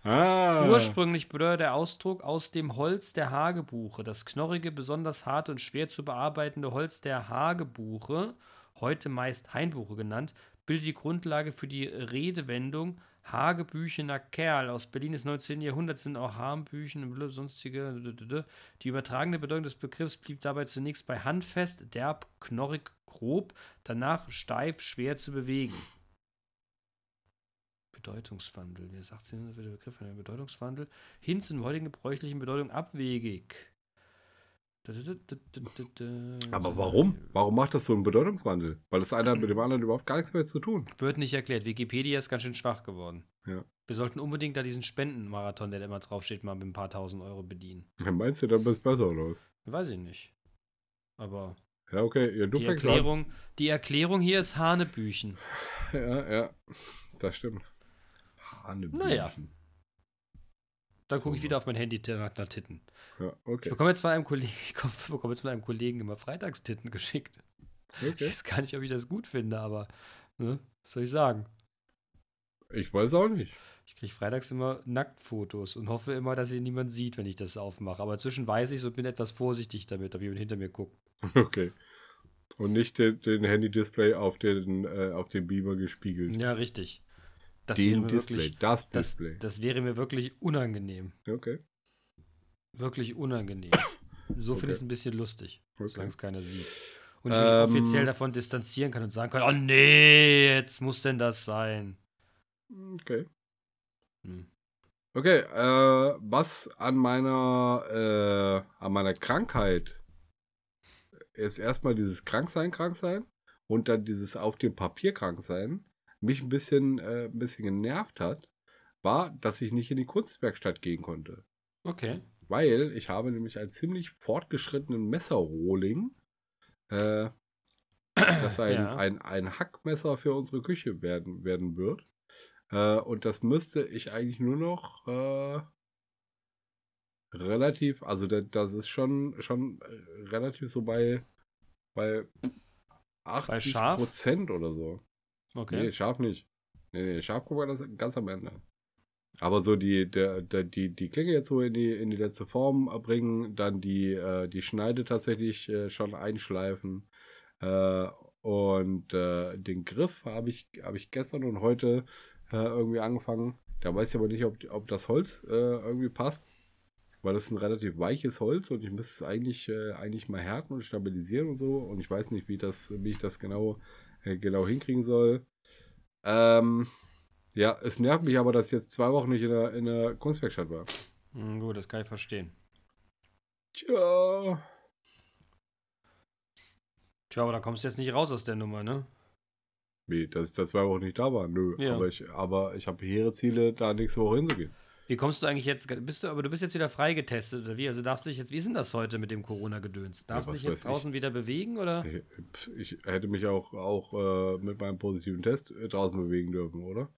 Ah. Ursprünglich bedeutet der Ausdruck aus dem Holz der Hagebuche. Das knorrige, besonders harte und schwer zu bearbeitende Holz der Hagebuche, heute meist Hainbuche genannt, bildet die Grundlage für die Redewendung Hagebüchener Kerl. Aus Berlin des 19. Jahrhunderts sind auch Harmbüchen und sonstige. Die übertragene Bedeutung des Begriffs blieb dabei zunächst bei handfest, derb, knorrig, grob, danach steif, schwer zu bewegen. Bedeutungswandel. Sie denn, wird der Begriff einer Bedeutungswandel hin zu der heutigen gebräuchlichen Bedeutung abwegig. Aber warum? Warum macht das so einen Bedeutungswandel? Weil das eine hat mit dem anderen überhaupt gar nichts mehr zu tun. Wird nicht erklärt. Wikipedia ist ganz schön schwach geworden. Ja. Wir sollten unbedingt da diesen Spendenmarathon, der da immer draufsteht, mal mit ein paar tausend Euro bedienen. Ja, Meinst du, dann bist besser, was? Weiß ich nicht. Aber Ja, okay. Ja, du die. Erklärung, die Erklärung hier ist Hanebüchen. Ja, ja. Das stimmt. Hanebüchen. Naja. Dann So, gucke ich wieder auf mein Handy nach nach Titten. Ja, Ich okay. bekomme jetzt von einem Kollegen, ich bekomme jetzt von einem Kollegen immer Freitagstitten geschickt. Ich okay. weiß gar nicht, ob ich das gut finde, aber ne, was soll ich sagen? Ich weiß auch nicht. Ich kriege freitags immer Nacktfotos und hoffe immer, dass sie niemand sieht, wenn ich das aufmache. Aber zwischen weiß ich und bin etwas vorsichtig damit, ob jemand hinter mir guckt. Okay. Und nicht den, den Handy-Display auf den, äh, auf den Beamer gespiegelt. Ja, richtig. Das wäre den mir Display, wirklich, das das, Display. das wäre mir wirklich unangenehm. Okay. Wirklich unangenehm. So finde ich es ein bisschen lustig, Okay. solange es keiner sieht. Und ich Ähm, mich offiziell davon distanzieren kann und sagen kann, oh nee, jetzt muss denn das sein. Okay. Hm. Okay, äh, was an meiner, äh, an meiner Krankheit ist erstmal dieses Kranksein, Kranksein und dann dieses auf dem Papier Kranksein mich ein bisschen, äh, ein bisschen genervt hat, war, dass ich nicht in die Kunstwerkstatt gehen konnte. Okay. Weil ich habe nämlich einen ziemlich fortgeschrittenen Messerrohling, äh, das ein, Ja. ein, ein Hackmesser für unsere Küche werden, werden wird. Äh, und das müsste ich eigentlich nur noch äh, relativ, also da, das ist schon, schon äh, relativ so bei, bei 80 scharf? Prozent oder so. Okay. Nee, scharf nicht. Nee, nee, scharf guck mal das ganz am Ende. Aber so die, der, der, die, die Klinge jetzt so in die, in die letzte Form bringen, dann die, äh, die Schneide tatsächlich äh, schon einschleifen. Äh, und äh, den Griff habe ich, hab ich gestern und heute äh, irgendwie angefangen. Da weiß ich aber nicht, ob, ob das Holz äh, irgendwie passt. Weil das ist ein relativ weiches Holz und ich müsste es eigentlich, eigentlich mal härten und stabilisieren und so. Und ich weiß nicht, wie, das, wie ich das genau, genau hinkriegen soll. Ähm, ja, es nervt mich aber, dass ich jetzt zwei Wochen nicht in der, in der Kunstwerkstatt war. Hm, gut, das kann ich verstehen. Tja. Tja, aber da kommst du jetzt nicht raus aus der Nummer, ne? Wie, dass ich da zwei Wochen nicht da war? Nö. Ja. Aber ich, aber ich habe hehre Ziele, da nächste Woche hinzugehen. Wie kommst du eigentlich jetzt? Bist du, aber du bist jetzt wieder freigetestet oder wie? Also darfst du dich jetzt, wie ist denn das heute mit dem Corona-Gedöns? Darfst du was dich jetzt weiß ich. draußen wieder bewegen oder? Ich, hätte mich auch, auch äh, mit meinem positiven Test äh, draußen bewegen dürfen, oder?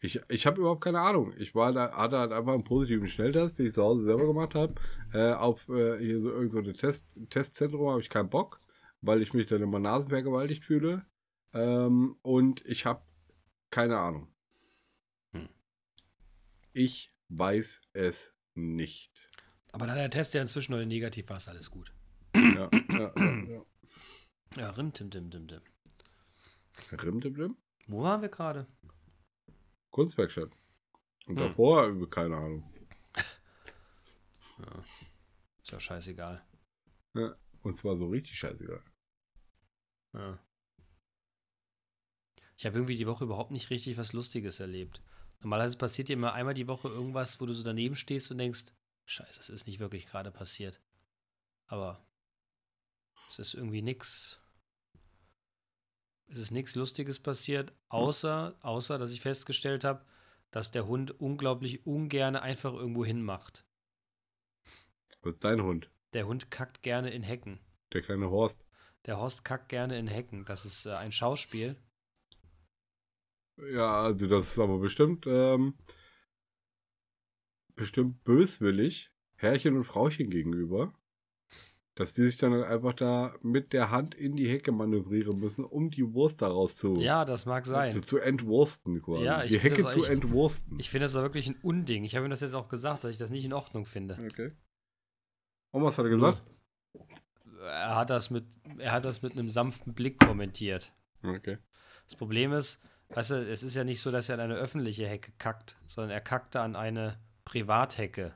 Ich, ich habe überhaupt keine Ahnung. Ich war da, hatte halt einfach einen positiven Schnelltest, den ich zu Hause selber gemacht habe. Äh, auf äh, hier so irgend so Test, Testzentrum habe ich keinen Bock, weil ich mich dann immer nasenvergewaltigt fühle. Ähm, und ich habe keine Ahnung. Hm. Ich weiß es nicht. Aber da der Test ja inzwischen heute negativ war, ist alles gut. Ja, ja, ja, ja. Ja, rim, tim, tim, tim, tim. Rimdibdim? Wo waren wir gerade? Kunstwerkstatt. Und Hm. davor, keine Ahnung. Ist ja scheißegal. Und zwar so richtig scheißegal. Ja. Ich habe irgendwie die Woche überhaupt nicht richtig was Lustiges erlebt. Normalerweise passiert dir immer einmal die Woche irgendwas, wo du so daneben stehst und denkst, scheiße, es ist nicht wirklich gerade passiert. Aber es ist irgendwie nichts. Es ist nichts Lustiges passiert, außer, außer, dass ich festgestellt habe, dass der Hund unglaublich ungern einfach irgendwo hinmacht. Was ist dein Hund? Der Hund kackt gerne in Hecken. Der kleine Horst. Der Horst kackt gerne in Hecken. Das ist äh, ein Schauspiel. Ja, also das ist aber bestimmt, ähm, bestimmt böswillig Herrchen und Frauchen gegenüber. Dass die sich dann einfach da mit der Hand in die Hecke manövrieren müssen, um die Wurst daraus zu, Ja, das mag sein. zu entwursten quasi. Ja, ich die Hecke zu echt- entwursten. Ich finde das da wirklich ein Unding. Ich habe ihm das jetzt auch gesagt, dass ich das nicht in Ordnung finde. okay. Und was hat er gesagt? Er hat das mit, er hat das mit einem sanften Blick kommentiert. Okay. Das Problem ist, weißt du, es ist ja nicht so, dass er an eine öffentliche Hecke kackt, sondern er kackte an eine Privathecke.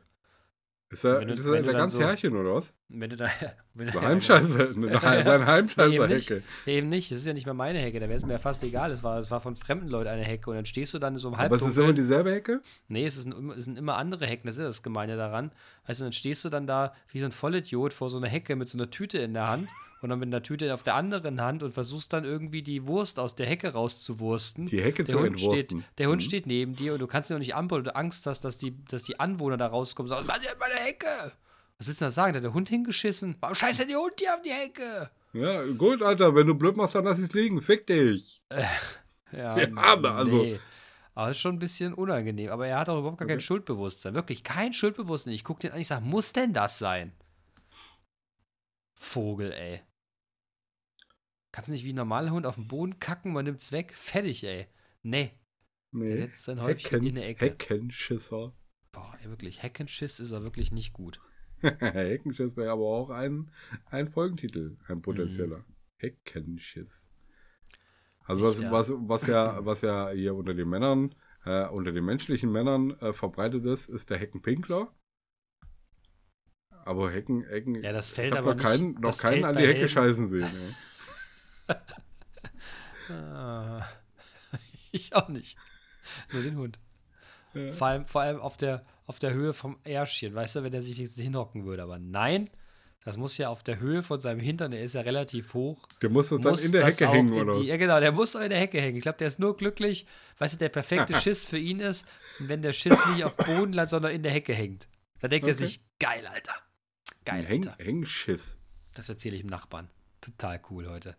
Ist er, Wenn du- ist er der dann ganz so- Herrchen oder was? Wenn du da. Wenn Eine Heimscheiße, eine, eine Eben nicht. Heimscheißer-Hecke. Eben nicht, es ist ja nicht mal meine Hecke, da wäre es mir ja fast egal. Es war, es war von fremden Leuten eine Hecke und dann stehst du dann so einem Aber es ist immer dieselbe Hecke? Nee, es, ist ein, es sind immer andere Hecken, das ist das Gemeine daran. Weißt du, dann stehst du dann da wie so ein Vollidiot vor so einer Hecke mit so einer Tüte in der Hand und dann mit einer Tüte auf der anderen Hand und versuchst dann irgendwie die Wurst aus der Hecke rauszuwursten. Die Hecke der zu Hund steht, entwursten. Der Hund Mhm. steht neben dir und du kannst dir noch nicht weil du Angst hast, dass die, dass die Anwohner da rauskommen und sagen, was ist meine Hecke? Was willst du da sagen? Da hat der Hund hingeschissen. Warum scheißt denn der Hund hier auf die Hecke? Ja, gut, Alter, wenn du blöd machst, dann lass es liegen. Fick dich. Ja, Ja, aber also- Nee. Aber ist schon ein bisschen unangenehm. Aber er hat auch überhaupt gar kein Okay. Schuldbewusstsein. Wirklich kein Schuldbewusstsein. Ich gucke den an, ich sage, muss denn das sein? Vogel, ey. Kannst du nicht wie ein normaler Hund auf den Boden kacken, man nimmt's weg? Fertig, ey. Nee. Der Nee. setzt sein Häufchen in der Ecke. Heckenschisser. Boah, ey, wirklich. Heckenschiss ist er wirklich nicht gut. Heckenschiss wäre aber auch ein, ein Folgentitel, ein Mhm. potenzieller. Heckenschiss. Also was, Ich, ja. was, was ja, was ja hier unter den Männern, äh, unter den menschlichen Männern äh, verbreitet ist, ist der Heckenpinkler. Aber Hecken, Hecken, Ja, das fällt aber noch nicht. keinen, noch keinen an die Hecke Helden- scheißen sehen. Ich auch nicht. Nur den Hund. Ja. Vor allem, vor allem auf, der, auf der Höhe vom Ärschchen, weißt du, wenn er sich wenigstens hinhocken würde. Aber nein, das muss ja auf der Höhe von seinem Hintern, der ist ja relativ hoch. Der muss das dann muss in der Hecke hängen, oder? Die, was? ja, genau, der muss auch in der Hecke hängen. Ich glaube, der ist nur glücklich, weißt du, der perfekte Schiss für ihn ist, wenn der Schiss nicht auf Boden landet, sondern in der Hecke hängt. Da denkt er Okay. sich, geil, Alter. Geil, Häng, Alter. Hängschiss. Das erzähle ich dem Nachbarn. Total cool heute.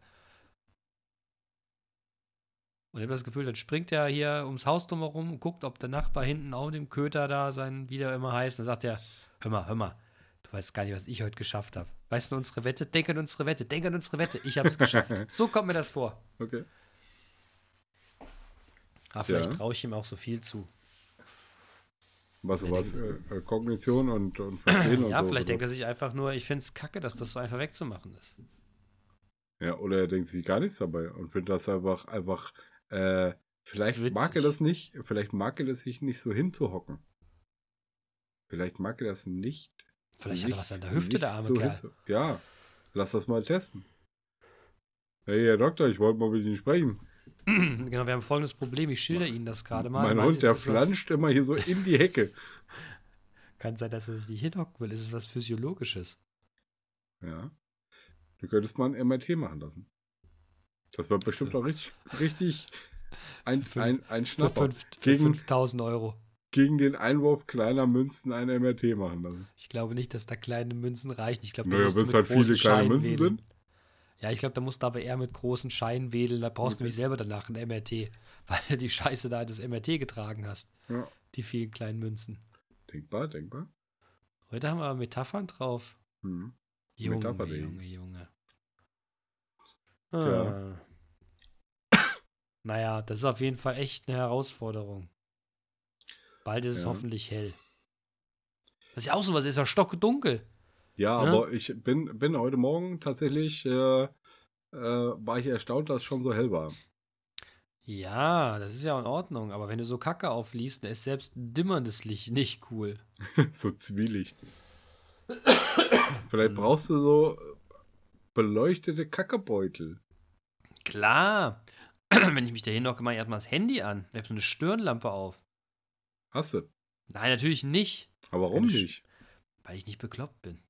Und ich habe das Gefühl, dann springt er hier ums Haus drumherum und guckt, ob der Nachbar hinten auch dem Köter da sein, wie der immer heißt. Und dann sagt er, hör mal, hör mal, du weißt gar nicht, was ich heute geschafft habe. Weißt du unsere Wette? Denk an unsere Wette, denk an unsere Wette. Ich habe es geschafft. so kommt mir das vor. Okay. Aber vielleicht Ja. traue ich ihm auch so viel zu. Was, was, äh, äh, Kognition und, und Verstehen und ja, so. vielleicht oder? denkt er sich einfach nur, ich finde es kacke, dass das so einfach wegzumachen ist. Ja, oder er denkt sich gar nichts dabei und findet das einfach, einfach, äh, vielleicht mag er Witzig. das nicht, vielleicht mag er das sich nicht so hinzuhocken. Vielleicht mag er das nicht. Vielleicht hat er nicht- was an der Hüfte, der nicht arme so Kerl. hinzu- Ja, lass das mal testen. Hey, Herr Doktor, ich wollte mal mit Ihnen sprechen. genau, wir haben folgendes Problem. Ich schilder Ihnen das gerade mal. mein Hund, der ist das was- flanscht immer hier so in die Hecke. Kann sein, dass er sich nicht hinhocken will. Ist es was Physiologisches? Ja. Du könntest mal ein MRT machen lassen. Das wird bestimmt Für- auch richtig, richtig ein, Für- ein, ein Für, Schnapper. für Gegen- 5000 Euro. Gegen den Einwurf kleiner Münzen ein MRT machen lassen. Ich glaube nicht, dass da kleine Münzen reichen. Ich glaube, Naja, wenn es halt viele kleine Münzen wedeln. sind. Ja, ich glaube, da musst du aber eher mit großen Scheinen wedeln. Da brauchst du Okay. nämlich selber danach ein MRT, weil du die Scheiße da in das MRT getragen hast. Ja. Die vielen kleinen Münzen. Denkbar, denkbar. Heute haben wir aber Metaphern drauf. Hm. Junge, Metapher, ey. Junge, Junge. Ja. Ah. Naja, das ist auf jeden Fall echt eine Herausforderung. Bald ist es Ja. hoffentlich hell. Das ist ja auch sowas, ist ja stockdunkel. Ja, Ne? aber ich bin, bin heute Morgen tatsächlich, äh, äh, war ich erstaunt, dass es schon so hell war. Ja, das ist ja in Ordnung, aber wenn du so Kacke aufliest, dann ist selbst dimmerndes Licht nicht cool. so Zwielicht. Vielleicht Mhm. brauchst du so, beleuchtete Kackebeutel. Klar. Wenn ich mich dahin noch gemacht, ich hatte mal das Handy an. Ich habe so eine Stirnlampe auf. Hast du? Nein, natürlich nicht, Aber warum nicht? weil ich nicht bekloppt bin.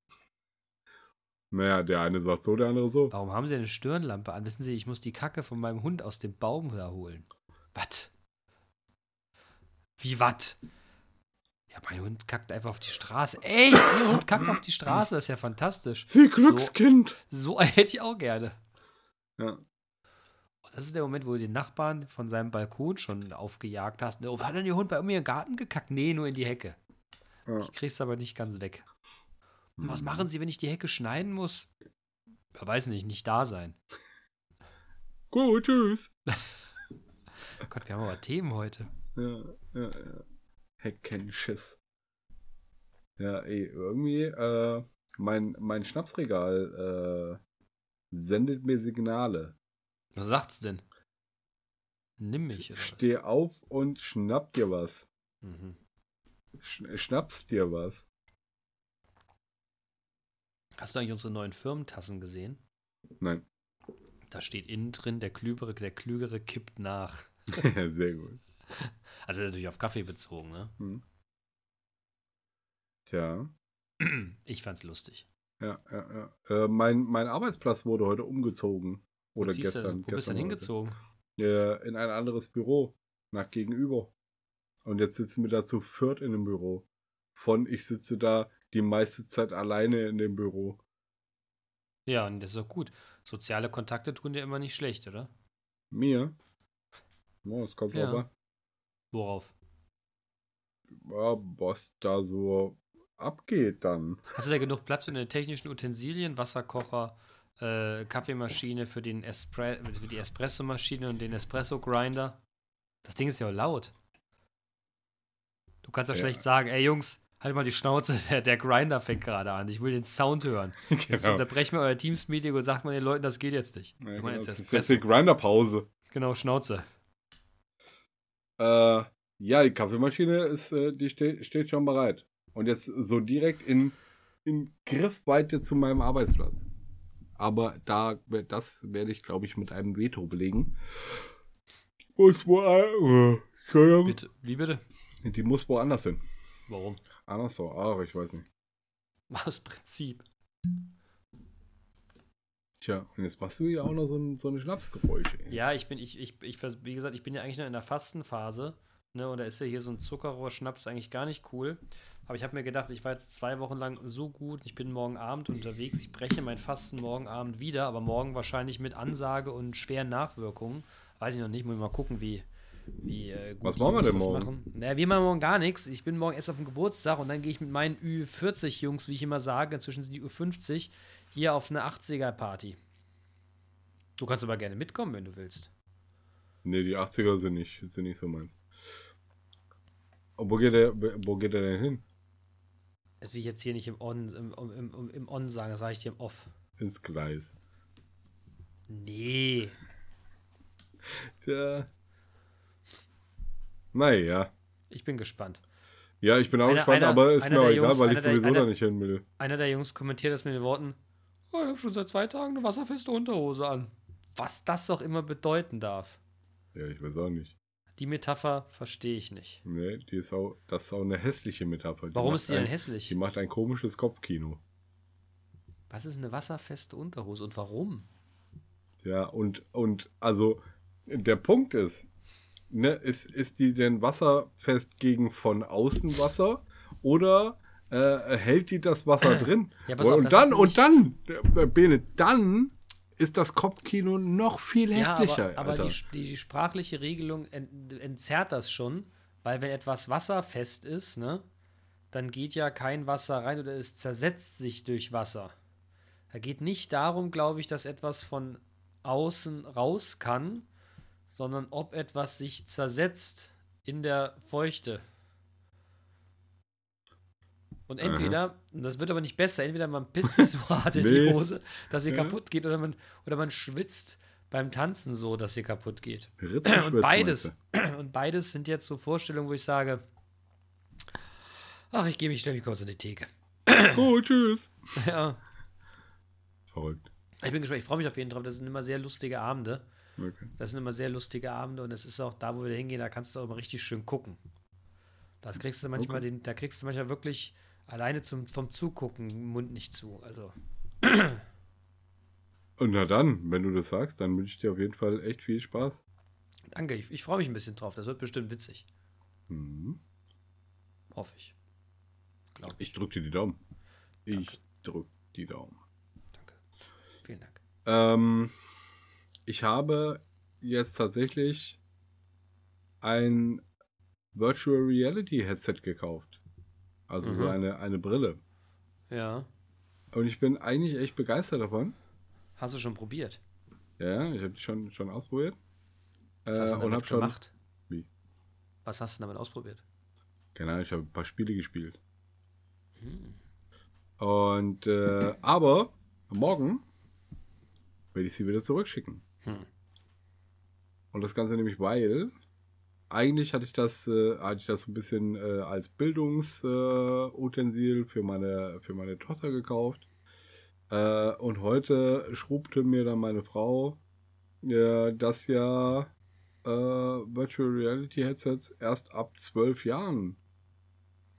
Naja, der eine sagt so, der andere so. Warum haben Sie eine Stirnlampe an? Wissen Sie, ich muss die Kacke von meinem Hund aus dem Baum da holen. Was? Wie was? Ja, mein Hund kackt einfach auf die Straße. Ey, Ihr Hund kackt auf die Straße, das ist ja fantastisch. Sie Glückskind. So einen hätte ich auch gerne. Ja. Und das ist der Moment, wo du den Nachbarn von seinem Balkon schon aufgejagt hast. Oh, hat denn Ihr Hund bei mir im Garten gekackt? Nee, nur in die Hecke. ja. Ich krieg's aber nicht ganz weg. Und was machen Sie, wenn ich die Hecke schneiden muss? Ja, weiß nicht, nicht da sein. Gut, tschüss. Gott, wir haben aber Themen heute. Ja, ja, ja. Heckenschiss. Ja, ey, irgendwie, äh, mein, mein Schnapsregal, äh, sendet mir Signale. Was sagt's denn? Nimm mich, oder was? Steh auf und schnapp dir was. Mhm. Sch schnappst dir was. Hast du eigentlich unsere neuen Firmentassen gesehen? Nein. Da steht innen drin, der Klügere, der Klügere kippt nach. Sehr gut. Also natürlich auf Kaffee bezogen, ne? Hm. Tja, Ich fand's lustig. ja, ja, ja. Äh, mein, mein Arbeitsplatz wurde heute umgezogen. Wo Oder du gestern. denn- Wo bist du gestern denn hingezogen? Äh, in ein anderes Büro. Nach gegenüber. Und jetzt sitzen wir da zu viert in dem Büro. Von ich sitze da die meiste Zeit alleine in dem Büro. Ja, und das ist doch gut. Soziale Kontakte tun dir immer nicht schlecht, oder? Mir? Oh, es kommt Ja. an. Worauf? Ja, was da so abgeht dann. Hast du da genug Platz für deine technischen Utensilien, Wasserkocher, äh, Kaffeemaschine für, den Espre für die Espressomaschine und den Espresso-Grinder? Das Ding ist ja auch laut. Du kannst doch Ja. schlecht sagen, ey Jungs, halt mal die Schnauze, der, der Grinder fängt gerade an. Ich will den Sound hören. Jetzt Genau. unterbrechen wir euer Teams-Meeting und sagt mal den Leuten, das geht jetzt nicht. Ja, genau, jetzt das ist jetzt die Grinderpause. Genau, Schnauze. Äh, ja, die Kaffeemaschine ist, äh, die ste steht schon bereit. Und jetzt so direkt in, in Griffweite zu meinem Arbeitsplatz. Aber da, das werde ich, glaube ich, mit einem Veto belegen. Muss wo, äh, wie bitte? Die muss woanders hin. Warum? Anders so, ach, ich weiß nicht. Aus Prinzip. Tja, und jetzt machst du ja auch noch so, ein, so eine Schnapsgeräusche. Ja, ich bin, ich, ich, ich, wie gesagt, ich bin ja eigentlich noch in der Fastenphase. Ne, und da ist ja hier so ein Zuckerrohrschnaps eigentlich gar nicht cool. Aber ich habe mir gedacht, ich war jetzt zwei Wochen lang so gut. Ich bin morgen Abend unterwegs. Ich breche mein Fasten morgen Abend wieder, aber morgen wahrscheinlich mit Ansage und schweren Nachwirkungen. Weiß ich noch nicht, muss ich mal gucken, wie, wie äh, gut Was machen wir denn morgen? machen. Naja, wir machen morgen gar nichts. Ich bin morgen erst auf dem Geburtstag und dann gehe ich mit meinen Ü40-Jungs, wie ich immer sage, inzwischen sind die Ü50, hier auf eine 80er-Party. Du kannst aber gerne mitkommen, wenn du willst. Nee, die 80er sind nicht, sind nicht so meins. Und wo geht der, wo geht der denn hin? Das will ich jetzt hier nicht im On, im, im, im, im On sagen, das sage ich dir im Off. Ins Gleis. Nee. Tja. Naja. Ich bin gespannt. Ja, ich bin auch Einer- gespannt, einer- aber ist mir auch der egal, weil ich der- sowieso einer- da nicht hin will. Einer der Jungs kommentiert das mit den Worten: oh, Ich habe schon seit zwei Tagen eine wasserfeste Unterhose an. Was das auch immer bedeuten darf. Ja, ich weiß auch nicht. Die Metapher verstehe ich nicht. Nee, die ist auch, das ist auch eine hässliche Metapher. Die Warum ist die denn ein, hässlich? Die macht ein komisches Kopfkino. Was ist eine wasserfeste Unterhose und warum? Ja, und, und also der Punkt ist, ne, ist, ist die denn wasserfest gegen von außen Wasser oder äh, hält die das Wasser drin? Ja, pass auf, und dann, und dann, äh, Bene, dann ist das Kopfkino noch viel hässlicher. Ja, aber, aber die, die, sprachliche Regelung ent, entzerrt das schon, weil wenn etwas wasserfest ist, ne, dann geht ja kein Wasser rein oder es zersetzt sich durch Wasser. Da geht nicht darum, glaube ich, dass etwas von außen raus kann, sondern ob etwas sich zersetzt in der Feuchte. Und entweder, und das wird aber nicht besser, entweder man pisst sich so hart in die. Hose, dass sie Ja. kaputt geht, oder man, oder man schwitzt beim Tanzen so, dass sie kaputt geht. Und beides, und beides sind jetzt so Vorstellungen, wo ich sage, ach, ich gehe mich, stell mich kurz an die Theke. Gut, tschüss. ja. Verrückt. Ich bin gespannt, ich freue mich auf jeden Fall drauf. Das sind immer sehr lustige Abende. Okay. Das sind immer sehr lustige Abende und es ist auch da, wo wir hingehen, da kannst du auch immer richtig schön gucken. Das kriegst du manchmal Okay. den, da kriegst du manchmal wirklich alleine zum, vom Zugucken den Mund nicht zu. Also, Und na dann, wenn du das sagst, dann wünsche ich dir auf jeden Fall echt viel Spaß. danke, ich, ich freue mich ein bisschen drauf. Das wird bestimmt witzig. Mhm. Hoffe ich. Glaube ich. Ich drücke dir die Daumen. Ich drücke die Daumen. Danke. Vielen Dank. Ähm, ich habe jetzt tatsächlich ein Virtual Reality Headset gekauft. Also so Mhm. eine, eine Brille. Ja. Und ich bin eigentlich echt begeistert davon. Hast du schon probiert? Ja, ich habe die schon, schon ausprobiert. Was hast du Äh, und damit schon. gemacht? Wie? Was hast du damit ausprobiert? Keine Ahnung, ich habe ein paar Spiele gespielt. Hm. Und äh, aber morgen werde ich sie wieder zurückschicken. Hm. Und das Ganze nämlich, weil eigentlich hatte ich das, äh, hatte ich das so ein bisschen äh, als Bildungsutensil äh, für meine für meine Tochter gekauft. Äh, und heute schrubte mir dann meine Frau, äh, dass ja äh, Virtual Reality Headsets erst ab zwölf Jahren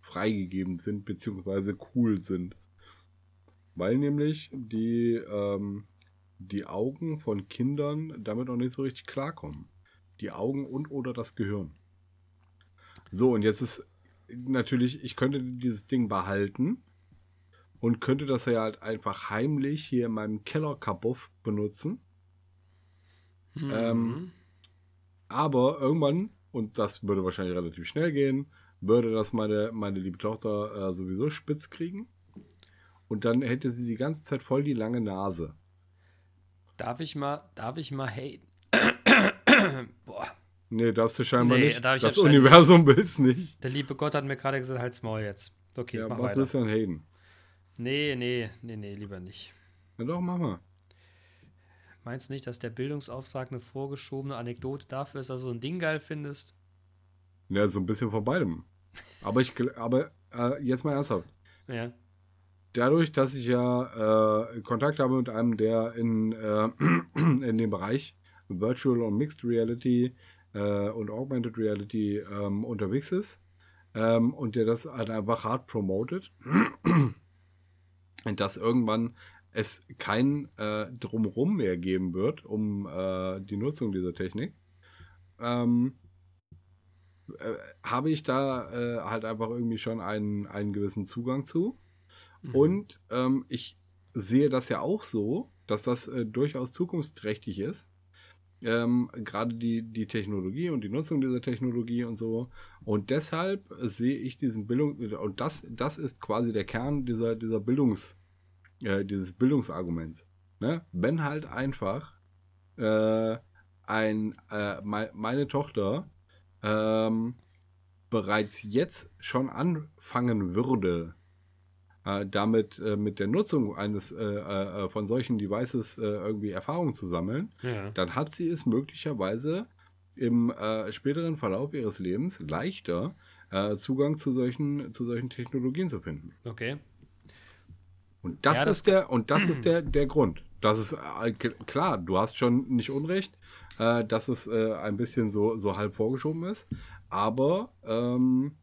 freigegeben sind, beziehungsweise cool sind. Weil nämlich die, ähm, die Augen von Kindern damit noch nicht so richtig klarkommen. Die Augen und oder das Gehirn. So, und jetzt ist natürlich, ich könnte dieses Ding behalten und könnte das ja halt einfach heimlich hier in meinem Keller-Kabuff benutzen. Mhm. Ähm, Aber irgendwann, und das würde wahrscheinlich relativ schnell gehen, würde das meine, meine liebe Tochter äh, sowieso spitz kriegen. Und dann hätte sie die ganze Zeit voll die lange Nase. Darf ich mal, darf ich mal, hey. Boah, Nee, darfst du scheinbar Nee, nicht. das Universum will's nicht. der liebe Gott hat mir gerade gesagt, halt's Maul jetzt. Okay, ja, mach was weiter. willst du denn haten? Nee, nee, nee, nee, lieber nicht. Na doch, mach mal. Meinst du nicht, dass der Bildungsauftrag eine vorgeschobene Anekdote dafür ist, dass du so ein Ding geil findest? Ja, so ein bisschen von beidem. Aber ich, aber äh, jetzt mal ernsthaft. Ja. Dadurch, dass ich ja äh, Kontakt habe mit einem, der in, äh, in dem Bereich Virtual und Mixed Reality äh, und Augmented Reality ähm, unterwegs ist ähm, und der das halt einfach hart promotet dass irgendwann es kein äh, Drumherum mehr geben wird um äh, die Nutzung dieser Technik, ähm, äh, habe ich da halt einfach irgendwie schon einen, einen gewissen Zugang zu. Mhm. Und ähm, ich sehe das ja auch so, dass das äh, durchaus zukunftsträchtig ist. Ähm, Gerade die, die Technologie und die Nutzung dieser Technologie und so. Und deshalb sehe ich diesen Bildung, und das, das ist quasi der Kern dieser, dieser Bildungs, äh, dieses Bildungsarguments. Ne? Wenn halt einfach äh, ein, äh, mei- meine Tochter ähm, bereits jetzt schon anfangen würde, äh, damit äh, mit der Nutzung eines äh, äh, von solchen Devices äh, irgendwie Erfahrung zu sammeln, Ja. dann hat sie es möglicherweise im späteren Verlauf ihres Lebens leichter, Zugang zu solchen, zu solchen Technologien zu finden. Okay. Und das, Ja, das ist der und das ist der der Grund. Das ist klar. Du hast schon nicht Unrecht, dass es ein bisschen so so halb vorgeschoben ist, aber ähm,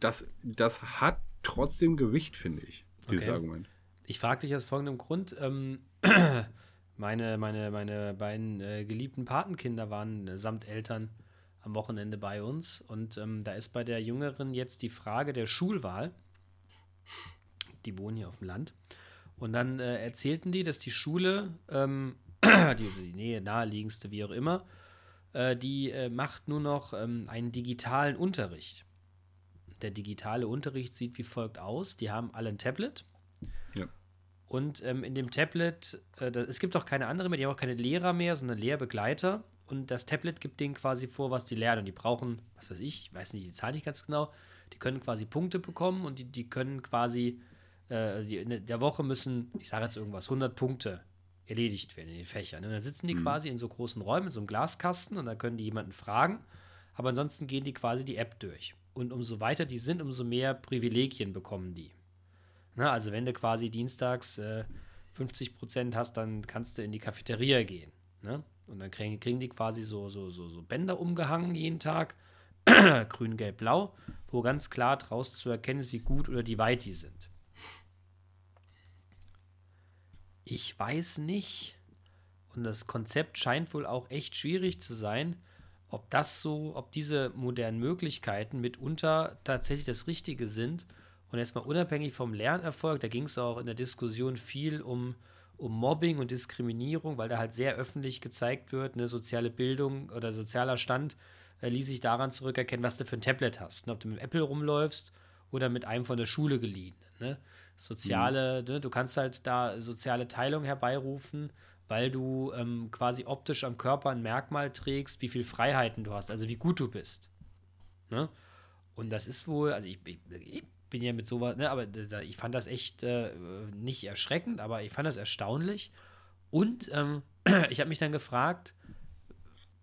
das das hat trotzdem Gewicht, finde ich. Dieses Okay. Argument. Ich frage dich aus folgendem Grund. Ähm, meine, meine, meine beiden äh, geliebten Patenkinder waren äh, samt Eltern am Wochenende bei uns. Und ähm, da ist bei der Jüngeren jetzt die Frage der Schulwahl. Die wohnen hier auf dem Land. Und dann äh, erzählten die, dass die Schule, ähm, die, die Nähe naheliegendste, wie auch immer, äh, die äh, macht nur noch ähm, einen digitalen Unterricht. Der digitale Unterricht sieht wie folgt aus. Die haben alle ein Tablet. Ja. Und ähm, in dem Tablet, äh, da, es gibt auch keine andere mehr, die haben auch keine Lehrer mehr, sondern Lehrbegleiter. Und das Tablet gibt denen quasi vor, was die lernen. Und die brauchen, was weiß ich, ich weiß nicht die Zahl nicht ganz genau, die können quasi Punkte bekommen und die, die können quasi, äh, die, in der Woche müssen, ich sage jetzt irgendwas, 100 Punkte erledigt werden in den Fächern. Und dann sitzen die Mhm. quasi in so großen Räumen, in so einem Glaskasten und da können die jemanden fragen. Aber ansonsten gehen die quasi die App durch. Und umso weiter die sind, umso mehr Privilegien bekommen die. Na, also wenn du quasi dienstags äh, 50 Prozent hast, dann kannst du in die Cafeteria gehen. Ne? Und dann kriegen, kriegen die quasi so, so, so, so Bänder umgehangen jeden Tag. Grün, Gelb, Blau, wo ganz klar draus zu erkennen ist, wie gut oder wie weit die sind. Ich weiß nicht, und das Konzept scheint wohl auch echt schwierig zu sein, ob das so, ob diese modernen Möglichkeiten mitunter tatsächlich das Richtige sind. Und jetzt mal unabhängig vom Lernerfolg, da ging es auch in der Diskussion viel um, um Mobbing und Diskriminierung, weil da halt sehr öffentlich gezeigt wird, eine soziale Bildung oder sozialer Stand äh, ließ sich daran zurückerkennen, was du für ein Tablet hast. Ne? Ob du mit Apple rumläufst oder mit einem von der Schule geliehen. Ne? Soziale, mhm. ne? du kannst halt da soziale Teilung herbeirufen weil du ähm, quasi optisch am Körper ein Merkmal trägst, wie viel Freiheiten du hast, also wie gut du bist. Ne? Und das ist wohl, also ich, ich, ich bin ja mit sowas, ne, aber da, ich fand das echt äh, nicht erschreckend, aber ich fand das erstaunlich. Und ähm, ich habe mich dann gefragt,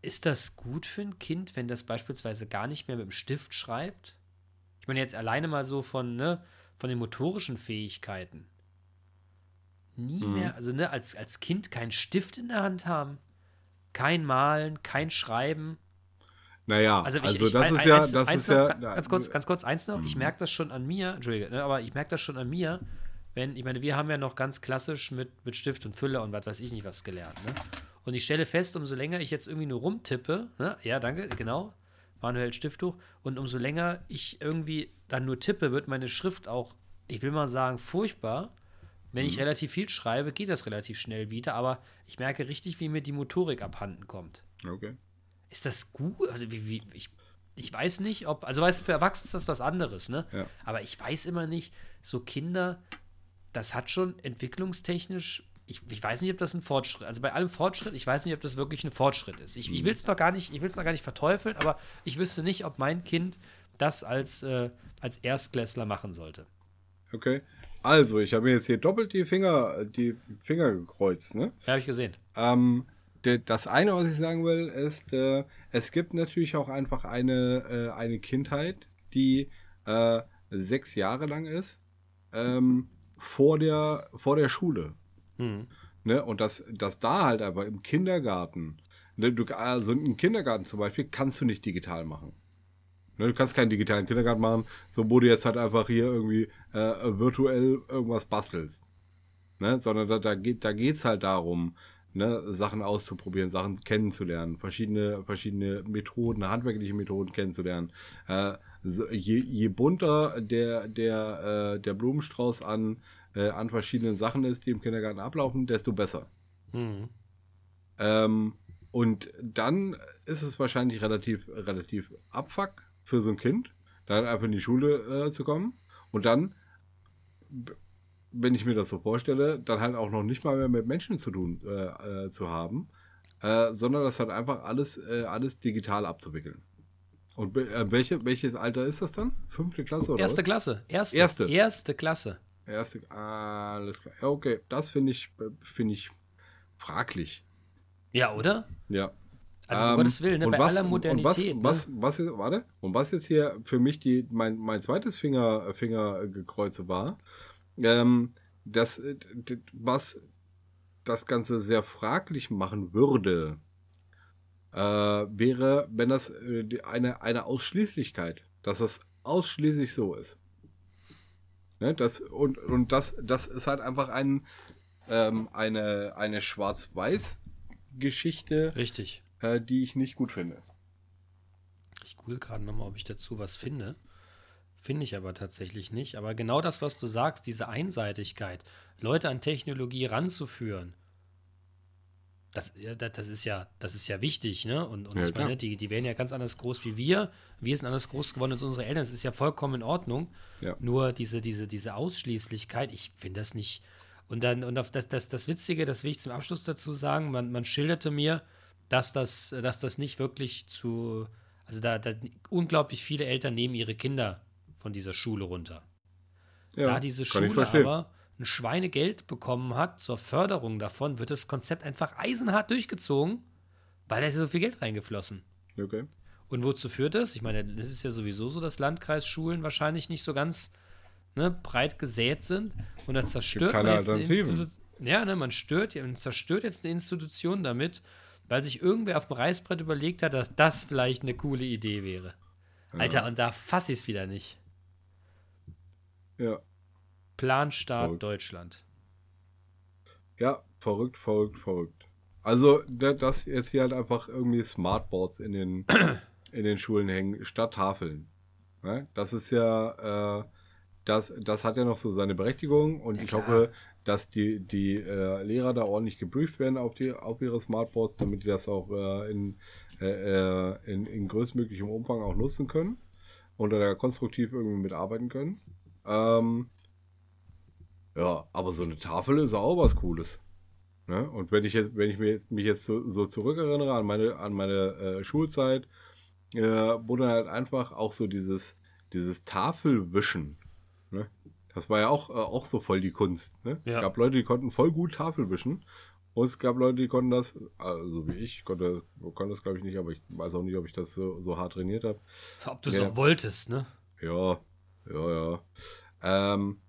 ist das gut für ein Kind, wenn das beispielsweise gar nicht mehr mit dem Stift schreibt? Ich meine jetzt alleine mal so von, ne, von den motorischen Fähigkeiten nie mhm. mehr, also ne, als, als Kind keinen Stift in der Hand haben. Kein Malen, kein Schreiben. Naja, also, ich, also ich, das ich, ist ja, eins, das ist noch, ja. Ganz kurz, ganz kurz, eins noch, mhm. ich merke das schon an mir, Entschuldige, ne, aber ich merke das schon an mir, wenn, ich meine, wir haben ja noch ganz klassisch mit, mit Stift und Füller und was weiß ich nicht was gelernt, ne? Und ich stelle fest, umso länger ich jetzt irgendwie nur rumtippe, ne? Ja, danke, genau, manuell Stifttuch, und umso länger ich irgendwie dann nur tippe, wird meine Schrift auch, ich will mal sagen, furchtbar. Wenn mhm. ich relativ viel schreibe, geht das relativ schnell wieder, aber ich merke richtig, wie mir die Motorik abhanden kommt. Okay. Ist das gut? Also, wie, wie, ich, ich weiß nicht, ob. Also, weißt du, für Erwachsene ist das was anderes, ne? Ja. Aber ich weiß immer nicht, so Kinder, das hat schon entwicklungstechnisch. Ich, ich weiß nicht, ob das ein Fortschritt Also bei allem Fortschritt, ich weiß nicht, ob das wirklich ein Fortschritt ist. Ich, ich mhm. will es noch gar nicht, ich will es noch gar nicht verteufeln, aber ich wüsste nicht, ob mein Kind das als, äh, als Erstklässler machen sollte. Okay. Also, ich habe jetzt hier doppelt die Finger, die Finger gekreuzt, ne? Ja, habe ich gesehen. Ähm, das eine, was ich sagen will, ist, äh, es gibt natürlich auch einfach eine, äh, eine Kindheit, die äh, sechs Jahre lang ist, ähm, vor, der, vor der Schule. Mhm. Ne? Und dass das da halt aber im Kindergarten, ne? du, also im Kindergarten zum Beispiel, kannst du nicht digital machen. Ne, du kannst keinen digitalen Kindergarten machen, so wo du jetzt halt einfach hier irgendwie äh, virtuell irgendwas bastelst. Ne? Sondern da, da geht da geht's halt darum, ne, Sachen auszuprobieren, Sachen kennenzulernen, verschiedene, verschiedene Methoden, handwerkliche Methoden kennenzulernen. Äh, je, je bunter der, der, äh, der Blumenstrauß an, äh, an verschiedenen Sachen ist, die im Kindergarten ablaufen, desto besser. Mhm. Ähm, und dann ist es wahrscheinlich relativ, relativ abfuck, für so ein Kind, dann einfach in die Schule äh, zu kommen und dann, wenn ich mir das so vorstelle, dann halt auch noch nicht mal mehr mit Menschen zu tun äh, äh, zu haben, äh, sondern das halt einfach alles, äh, alles digital abzuwickeln. Und welche, welches Alter ist das dann? Fünfte Klasse oder Erste was? Klasse. Erste. Erste. Erste Klasse. Erste, alles klar. Okay, das finde ich, finde ich fraglich. Ja, oder? Ja. Also um ähm, Gottes Willen, ne, bei was, aller Modernität. Und was, ne? was, was jetzt, warte, und was jetzt hier für mich die, mein, mein zweites Finger, Fingergekreuze war, ähm, das, was das Ganze sehr fraglich machen würde, äh, wäre, wenn das äh, eine, eine Ausschließlichkeit, dass das ausschließlich so ist. Ne, das, und und das, das ist halt einfach ein, ähm, eine, eine Schwarz-Weiß-Geschichte. Richtig äh, die ich nicht gut finde. Ich google gerade nochmal, ob ich dazu was finde. Finde ich aber tatsächlich nicht. Aber genau das, was du sagst, diese Einseitigkeit, Leute an Technologie ranzuführen, das, das, ist ja, das ist ja wichtig, ne? Und, und ja, ich meine, die, die werden ja ganz anders groß wie wir. Wir sind anders groß geworden als unsere Eltern. Das ist ja vollkommen in Ordnung. Ja. Nur diese, diese, diese Ausschließlichkeit, ich finde das nicht. Und dann, und das, das, das Witzige, das will ich zum Abschluss dazu sagen, man, man schilderte mir, dass das, dass das nicht wirklich zu, also da, da unglaublich viele Eltern nehmen ihre Kinder von dieser Schule runter. Ja, da diese Schule aber ein Schweinegeld bekommen hat zur Förderung davon, wird das Konzept einfach eisenhart durchgezogen, weil da ist ja so viel Geld reingeflossen. Okay. Und wozu führt das? Ich meine, das ist ja sowieso so, dass Landkreisschulen wahrscheinlich nicht so ganz ne, breit gesät sind. Und da zerstört man jetzt Ja, ne, man stört, man zerstört jetzt eine Institution damit, weil sich irgendwer auf dem Reißbrett überlegt hat, dass das vielleicht eine coole Idee wäre. Alter, und da fass ich es wieder nicht. Ja. Planstaat Verrückt. Deutschland. Ja, verrückt, verrückt, verrückt. Also, da- dass jetzt hier halt einfach irgendwie Smartboards in den, in den Schulen hängen, statt Tafeln. Ne? Das ist ja, äh, das, das hat ja noch so seine Berechtigung und Ja, ich klar. hoffe, dass die, die äh, Lehrer da ordentlich geprüft werden auf, die, auf ihre Smartboards, damit die das auch äh, in, äh, äh, in, in größtmöglichem Umfang auch nutzen können und da konstruktiv irgendwie mitarbeiten können. Ähm, ja, aber so eine Tafel ist auch was Cooles. Ne? Und wenn ich jetzt, wenn ich jetzt, mich jetzt so, so zurückerinnere an meine, an meine äh, Schulzeit, äh, wurde halt einfach auch so dieses, dieses Tafelwischen. Das war ja auch, äh, auch so voll die Kunst. Ne? Ja. Es gab Leute, die konnten voll gut Tafel wischen. Und es gab Leute, die konnten das, also wie ich, konnte, konnte das glaube ich nicht, aber ich weiß auch nicht, ob ich das so, so hart trainiert habe. Ob du Ja. so wolltest, ne? Ja, ja, ja. Ähm,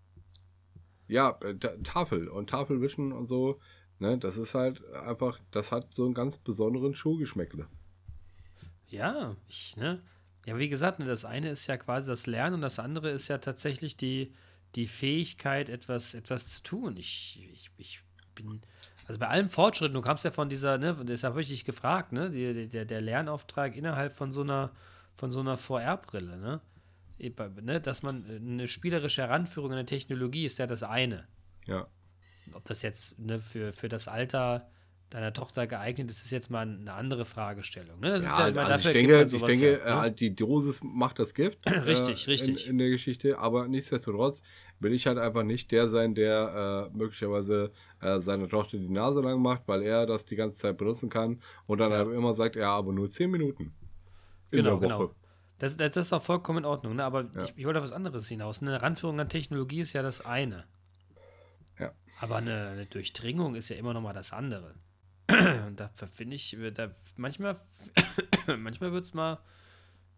ja, äh, Ta- Tafel und Tafelwischen und so, ne, das ist halt einfach, das hat so einen ganz besonderen Schulgeschmäckle. Ja, ich, ne? Ja, wie gesagt, ne, das eine ist ja quasi das Lernen und das andere ist ja tatsächlich die, die Fähigkeit, etwas, etwas zu tun. Ich, ich, ich bin, also bei allem Fortschritt, du kamst ja von dieser, ne, deshalb habe ich dich gefragt, ne, die, der, der Lernauftrag innerhalb von so einer, von so einer VR-Brille, ne? Eben, ne, dass man äh, eine spielerische Heranführung an eine Technologie ist ja das eine. Ja, Ob das jetzt ne, für, für das Alter deiner Tochter geeignet ist, ist jetzt mal eine andere Fragestellung. Ne? Das ist ja, ja immer also dafür ich denke, man ich sowas denke, ja, ne? halt die Dosis macht das Gift. Richtig, äh, richtig. In, in der Geschichte, aber nichtsdestotrotz will ich halt einfach nicht der sein, der äh, möglicherweise äh, seiner Tochter die Nase lang macht, weil er das die ganze Zeit benutzen kann und dann Ja. halt immer sagt, ja, aber nur 10 Minuten. In Genau, der Woche. genau. Das, das, das ist auch vollkommen in Ordnung, ne? aber Ja. ich, ich wollte auf was anderes hinaus. Eine Ranführung an Technologie ist ja das eine. Ja. Aber eine, eine Durchdringung ist ja immer noch mal das andere. Und da finde ich, da manchmal, manchmal wird es mal,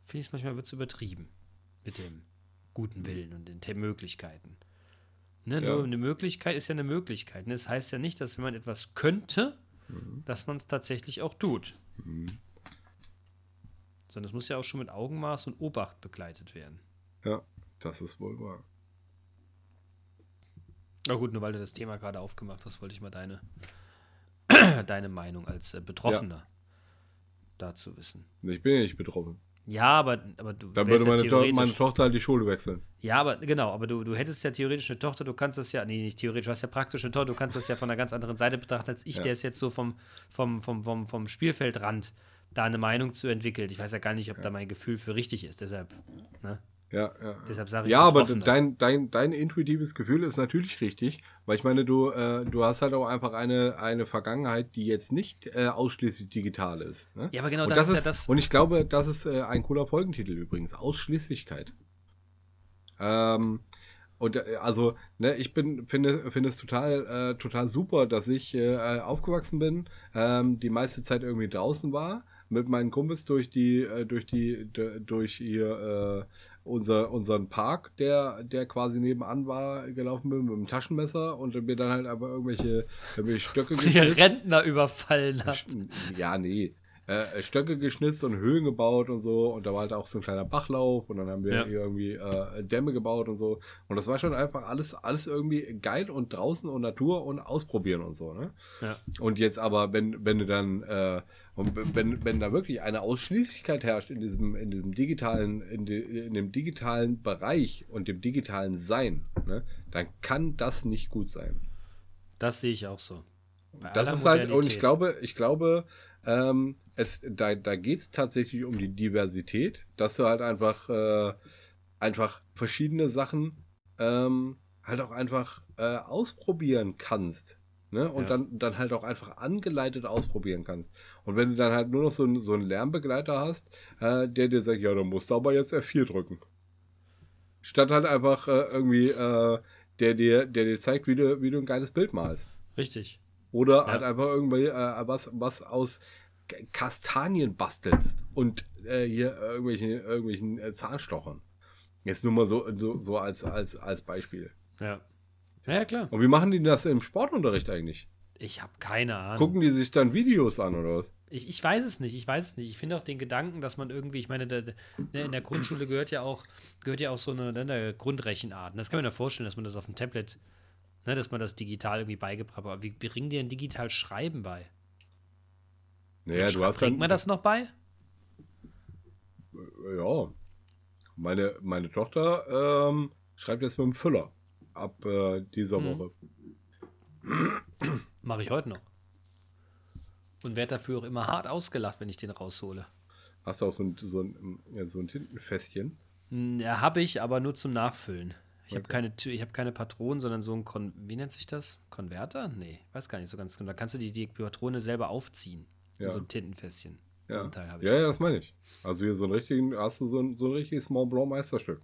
finde ich es manchmal wird's übertrieben mit dem guten Willen und den Te- Möglichkeiten. Ne, Ja. Nur eine Möglichkeit ist ja eine Möglichkeit. Ne? Das heißt ja nicht, dass wenn man etwas könnte, dass man es tatsächlich auch tut. Mhm. Sondern es muss ja auch schon mit Augenmaß und Obacht begleitet werden. Ja, das ist wohl wahr. Na gut, nur weil du das Thema gerade aufgemacht hast, wollte ich mal deine, deine Meinung als äh, Betroffener dazu wissen. Ich bin ja nicht betroffen. Ja, aber, aber du Dann würde meine, ja to theoretisch. meine Tochter halt die Schule wechseln. ja, aber genau, aber du, du hättest ja theoretisch eine Tochter, du kannst das ja, nee, nicht theoretisch, du hast ja praktisch eine Tochter, du kannst das ja von einer ganz anderen Seite betrachten als ich, Ja. der ist jetzt so vom, vom, vom, vom, vom Spielfeldrand da eine Meinung zu entwickelt. Ich weiß ja gar nicht, ob da mein Gefühl für richtig ist, deshalb, ne? Ja, ja. Deshalb sage ich Ja, aber dein, dein, dein intuitives Gefühl ist natürlich richtig, weil ich meine, du, äh, du hast halt auch einfach eine, eine Vergangenheit, die jetzt nicht äh, ausschließlich digital ist. Ne? Ja, aber genau und das ist ja das- Und ich glaube, das ist äh, ein cooler Folgentitel übrigens, Ausschließlichkeit. Ähm, und äh, also, ne, ich bin, finde, finde es total, äh, total super, dass ich äh, aufgewachsen bin, ähm, die meiste Zeit irgendwie draußen war, mit meinen Kumpels durch die, äh, durch die, durch hier äh, unser, unseren Park, der, der quasi nebenan war, gelaufen bin mit dem Taschenmesser und mir dann halt aber irgendwelche, irgendwelche Stöcke die. Rentner überfallen hat. Ja, nee. Äh, Stöcke geschnitzt und Höhlen gebaut und so. Und da war halt auch so ein kleiner Bachlauf und dann haben wir Ja. irgendwie äh, Dämme gebaut und so. Und das war schon einfach alles, alles irgendwie geil und draußen und Natur und ausprobieren und so, ne? Ja. Und jetzt aber, wenn, wenn du dann, äh, und wenn, wenn da wirklich eine Ausschließlichkeit herrscht in diesem, in diesem digitalen, in, de, in dem digitalen Bereich und dem digitalen Sein, ne, dann kann das nicht gut sein. Das sehe ich auch so. Bei Das ist halt, und ich glaube, ich glaube, ähm, es, da, da geht es tatsächlich um die Diversität, dass du halt einfach, äh, einfach verschiedene Sachen ähm, halt auch einfach äh, ausprobieren kannst. Ne? Und Ja. dann, dann halt auch einfach angeleitet ausprobieren kannst. Und wenn du dann halt nur noch so, einen- so einen Lernbegleiter hast, äh, der dir sagt, ja, dann musst du aber jetzt F4 drücken. Statt halt einfach äh, irgendwie, äh, der, dir, der dir zeigt, wie du, wie du ein geiles Bild malst. Richtig. Oder Ja. halt einfach irgendwie äh, was, was aus Kastanien bastelst und äh, hier irgendwelchen, irgendwelchen äh, Zahnstochern. Jetzt nur mal so, so, so als, als, als Beispiel. Ja. Ja, ja, klar. Und wie machen die das im Sportunterricht eigentlich? Ich habe keine Ahnung. Gucken die sich dann Videos an oder was? Ich, ich weiß es nicht, ich weiß es nicht. Ich finde auch den Gedanken, dass man irgendwie, ich meine, der, der, ne, in der Grundschule gehört ja auch, gehört ja auch so eine, ne, eine Grundrechenart. Und Das kann man ja vorstellen, dass man das auf dem Tablet, ne, dass man das digital irgendwie beigebracht hat. Aber wie bringen die denn digital Schreiben bei? Naja, du hast Bringt man das noch bei? Ja. Meine, meine Tochter ähm, schreibt jetzt mit dem Füller ab äh, dieser Mhm. Woche. Mache ich heute noch. Und werde dafür auch immer hart ausgelacht, wenn ich den raushole. Hast du auch so ein, so ein, so ein Tintenfässchen? Hm, Ja, habe ich, aber nur zum Nachfüllen. Ich habe keine, Tü- ich habe keine Patronen, sondern so ein Kon wie nennt sich das? Konverter? Nee, weiß gar nicht so ganz genau. Da kannst du die, die Patrone selber aufziehen. Ja. So ein Tintenfässchen. So Ja. einen Teil habe ich. ja, ja, das meine ich. Also hier so einen richtigen, hast du so ein, so ein richtiges Mont Blanc Meisterstück.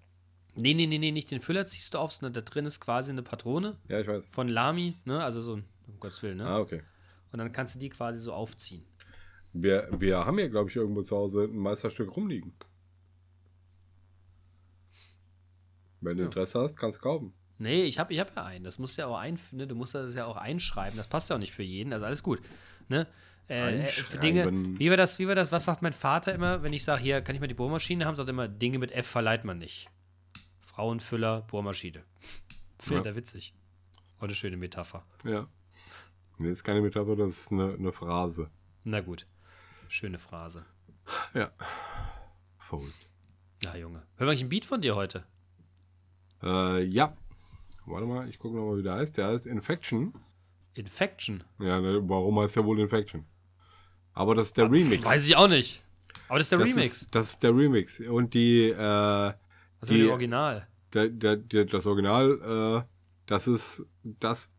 Nee, nee, nee, nee, nicht den Füller ziehst du auf, sondern da drin ist quasi eine Patrone Ja, ich weiß. von Lamy, ne? Also so ein, um Gottes Willen, ne? Ah, okay. Und dann kannst du die quasi so aufziehen. Wir, wir haben hier, glaube ich, irgendwo zu Hause ein Meisterstück rumliegen. Wenn du Ja. Interesse hast, kannst du kaufen. Nee, ich habe ich hab ja einen. Das musst du ja auch ein, ne, du musst das ja auch einschreiben. Das passt ja auch nicht für jeden. Also alles gut. Ne? Äh, äh, für Dinge, Einschreiben. wie war das, wie war das, was sagt mein Vater immer, wenn ich sage, hier, kann ich mal die Bohrmaschine haben, sagt er immer, Dinge mit F verleiht man nicht. Frauenfüller, Bohrmaschine. Findet Ja. er witzig. Und eine schöne Metapher. Ja. Nee, ist keine Metapher, das ist eine, eine Phrase. Na gut. Schöne Phrase. Ja. Verrückt. Ja, Junge. Hören wir eigentlich ein Beat von dir heute? Äh, ja. Warte mal, ich gucke nochmal, wie der heißt. Der heißt Infection. Infection. Ja, ne, warum heißt der wohl Infection? Aber das ist der Remix. Weiß ich auch nicht. Aber das ist der das Remix. Ist, das ist der Remix. Und die, äh, ist die- dem Original? der, der, der, das Original, äh, das ist, das,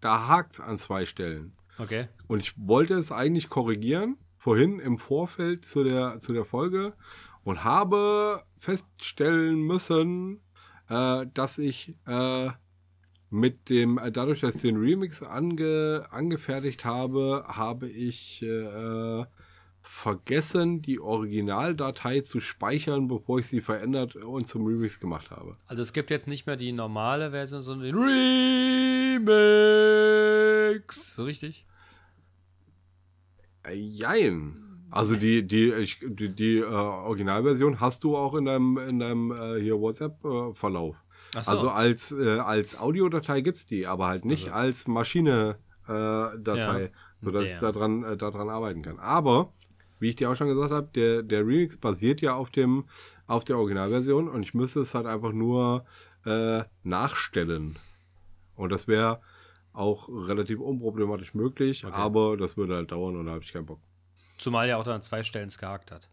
da hakt an zwei Stellen. Okay. Und ich wollte es eigentlich korrigieren, vorhin im Vorfeld zu der, zu der Folge und habe feststellen müssen, äh, dass ich äh, mit dem, äh, dadurch, dass ich den Remix ange, angefertigt habe, habe ich äh, vergessen, die Originaldatei zu speichern, bevor ich sie verändert und zum Remix gemacht habe. Also es gibt jetzt nicht mehr die normale Version, sondern den Remix. So richtig? Äh, Jein. Also die, die, ich, die, die äh, Originalversion hast du auch in deinem, in deinem äh, hier WhatsApp-Verlauf. Achso. Also als, äh, als Audiodatei gibt es die, aber halt nicht Also- als Maschine-Datei, äh, Datei, Ja, sodass der. ich daran, äh, daran arbeiten kann. Aber, wie ich dir auch schon gesagt habe, der, der Remix basiert ja auf, dem, auf der Originalversion und ich müsste es halt einfach nur äh, nachstellen. Und das wäre auch relativ unproblematisch möglich, Okay. aber das würde halt dauern und da habe ich keinen Bock. Zumal ja auch da an zwei Stellen es gehakt hat.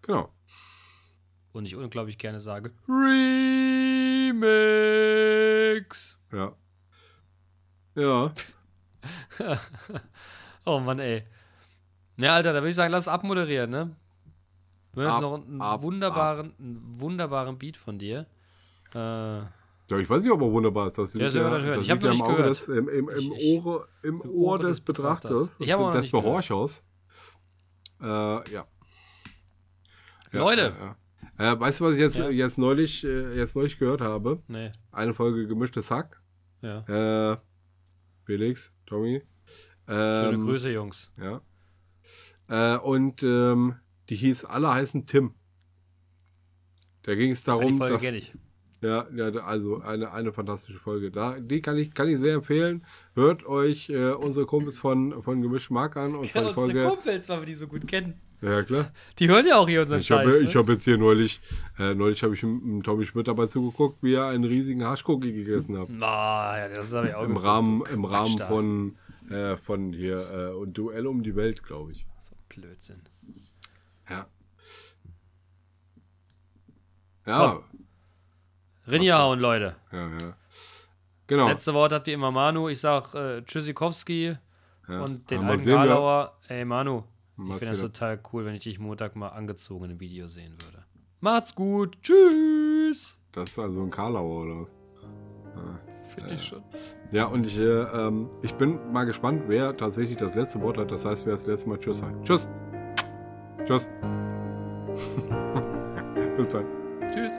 Genau. Und ich unglaublich gerne sage Remix. Ja. Ja. oh Mann, ey. Ja, Alter, da würde ich sagen, lass abmoderieren, ne? Wir hören Ab, jetzt noch einen ab, wunderbaren, einen wunderbaren Beat von dir. Äh, ja. Ich weiß nicht, ob er wunderbar ist. Das Ja, man dann hören. das Ich hab liegt noch ja nicht Auge gehört. Des, im, im, im, Ich- ich- Ohre, im, im Ohr des des Betrachters. Betrachters. Ich hab auch noch des nicht gehört. Behorchers. Äh, ja. ja. Leute. Ja, ja. Äh, weißt du, was ich jetzt, Ja. jetzt, neulich, äh, jetzt neulich gehört habe? nee, Eine Folge gemischtes Hack. ja. Äh, Felix, Tommy. Schöne Ähm, Grüße, Jungs. Ja. Äh, und ähm, die hieß Alle heißen Tim. Da ging es Ja, darum, die Folge dass, ich. Ja, ja, also eine, eine fantastische Folge. Da, die kann ich, kann ich sehr empfehlen. Hört euch äh, unsere Kumpels von, von Gemisch Mark an. Und zwar die Folge. Kumpels, weil wir die so gut kennen. Ja, klar. Die hören ja auch hier unseren Ich habe Scheiß. ich ne? hab jetzt hier neulich, äh, neulich habe ich mit, mit Tommy Schmidt dabei zugeguckt, wie er einen riesigen Haschcookie gegessen hat. Na, ja, das habe ich auch Im geguckt, Rahmen, so im Rahmen von, äh, von hier äh, und Duell um die Welt, glaube ich. So Blödsinn. Ja. Ja, Rinjahauen, Leute. ja, ja. Das Genau. letzte Wort hat wie immer Manu. Ich sag äh, Tschüssikowski ja. und den mal alten Karlauer. Ey, Manu, ich Was finde das total cool, wenn ich dich Montag mal angezogen im Video sehen würde. Macht's gut. Tschüss. Das ist also ein Karlauer, oder? was? Finde ich schon. Ja, und ich, äh, ähm, ich bin mal gespannt, wer tatsächlich das letzte Wort hat. Das heißt, wer das letzte Mal Tschüss sagt. Tschüss. Tschüss. Bis dann. Tschüss.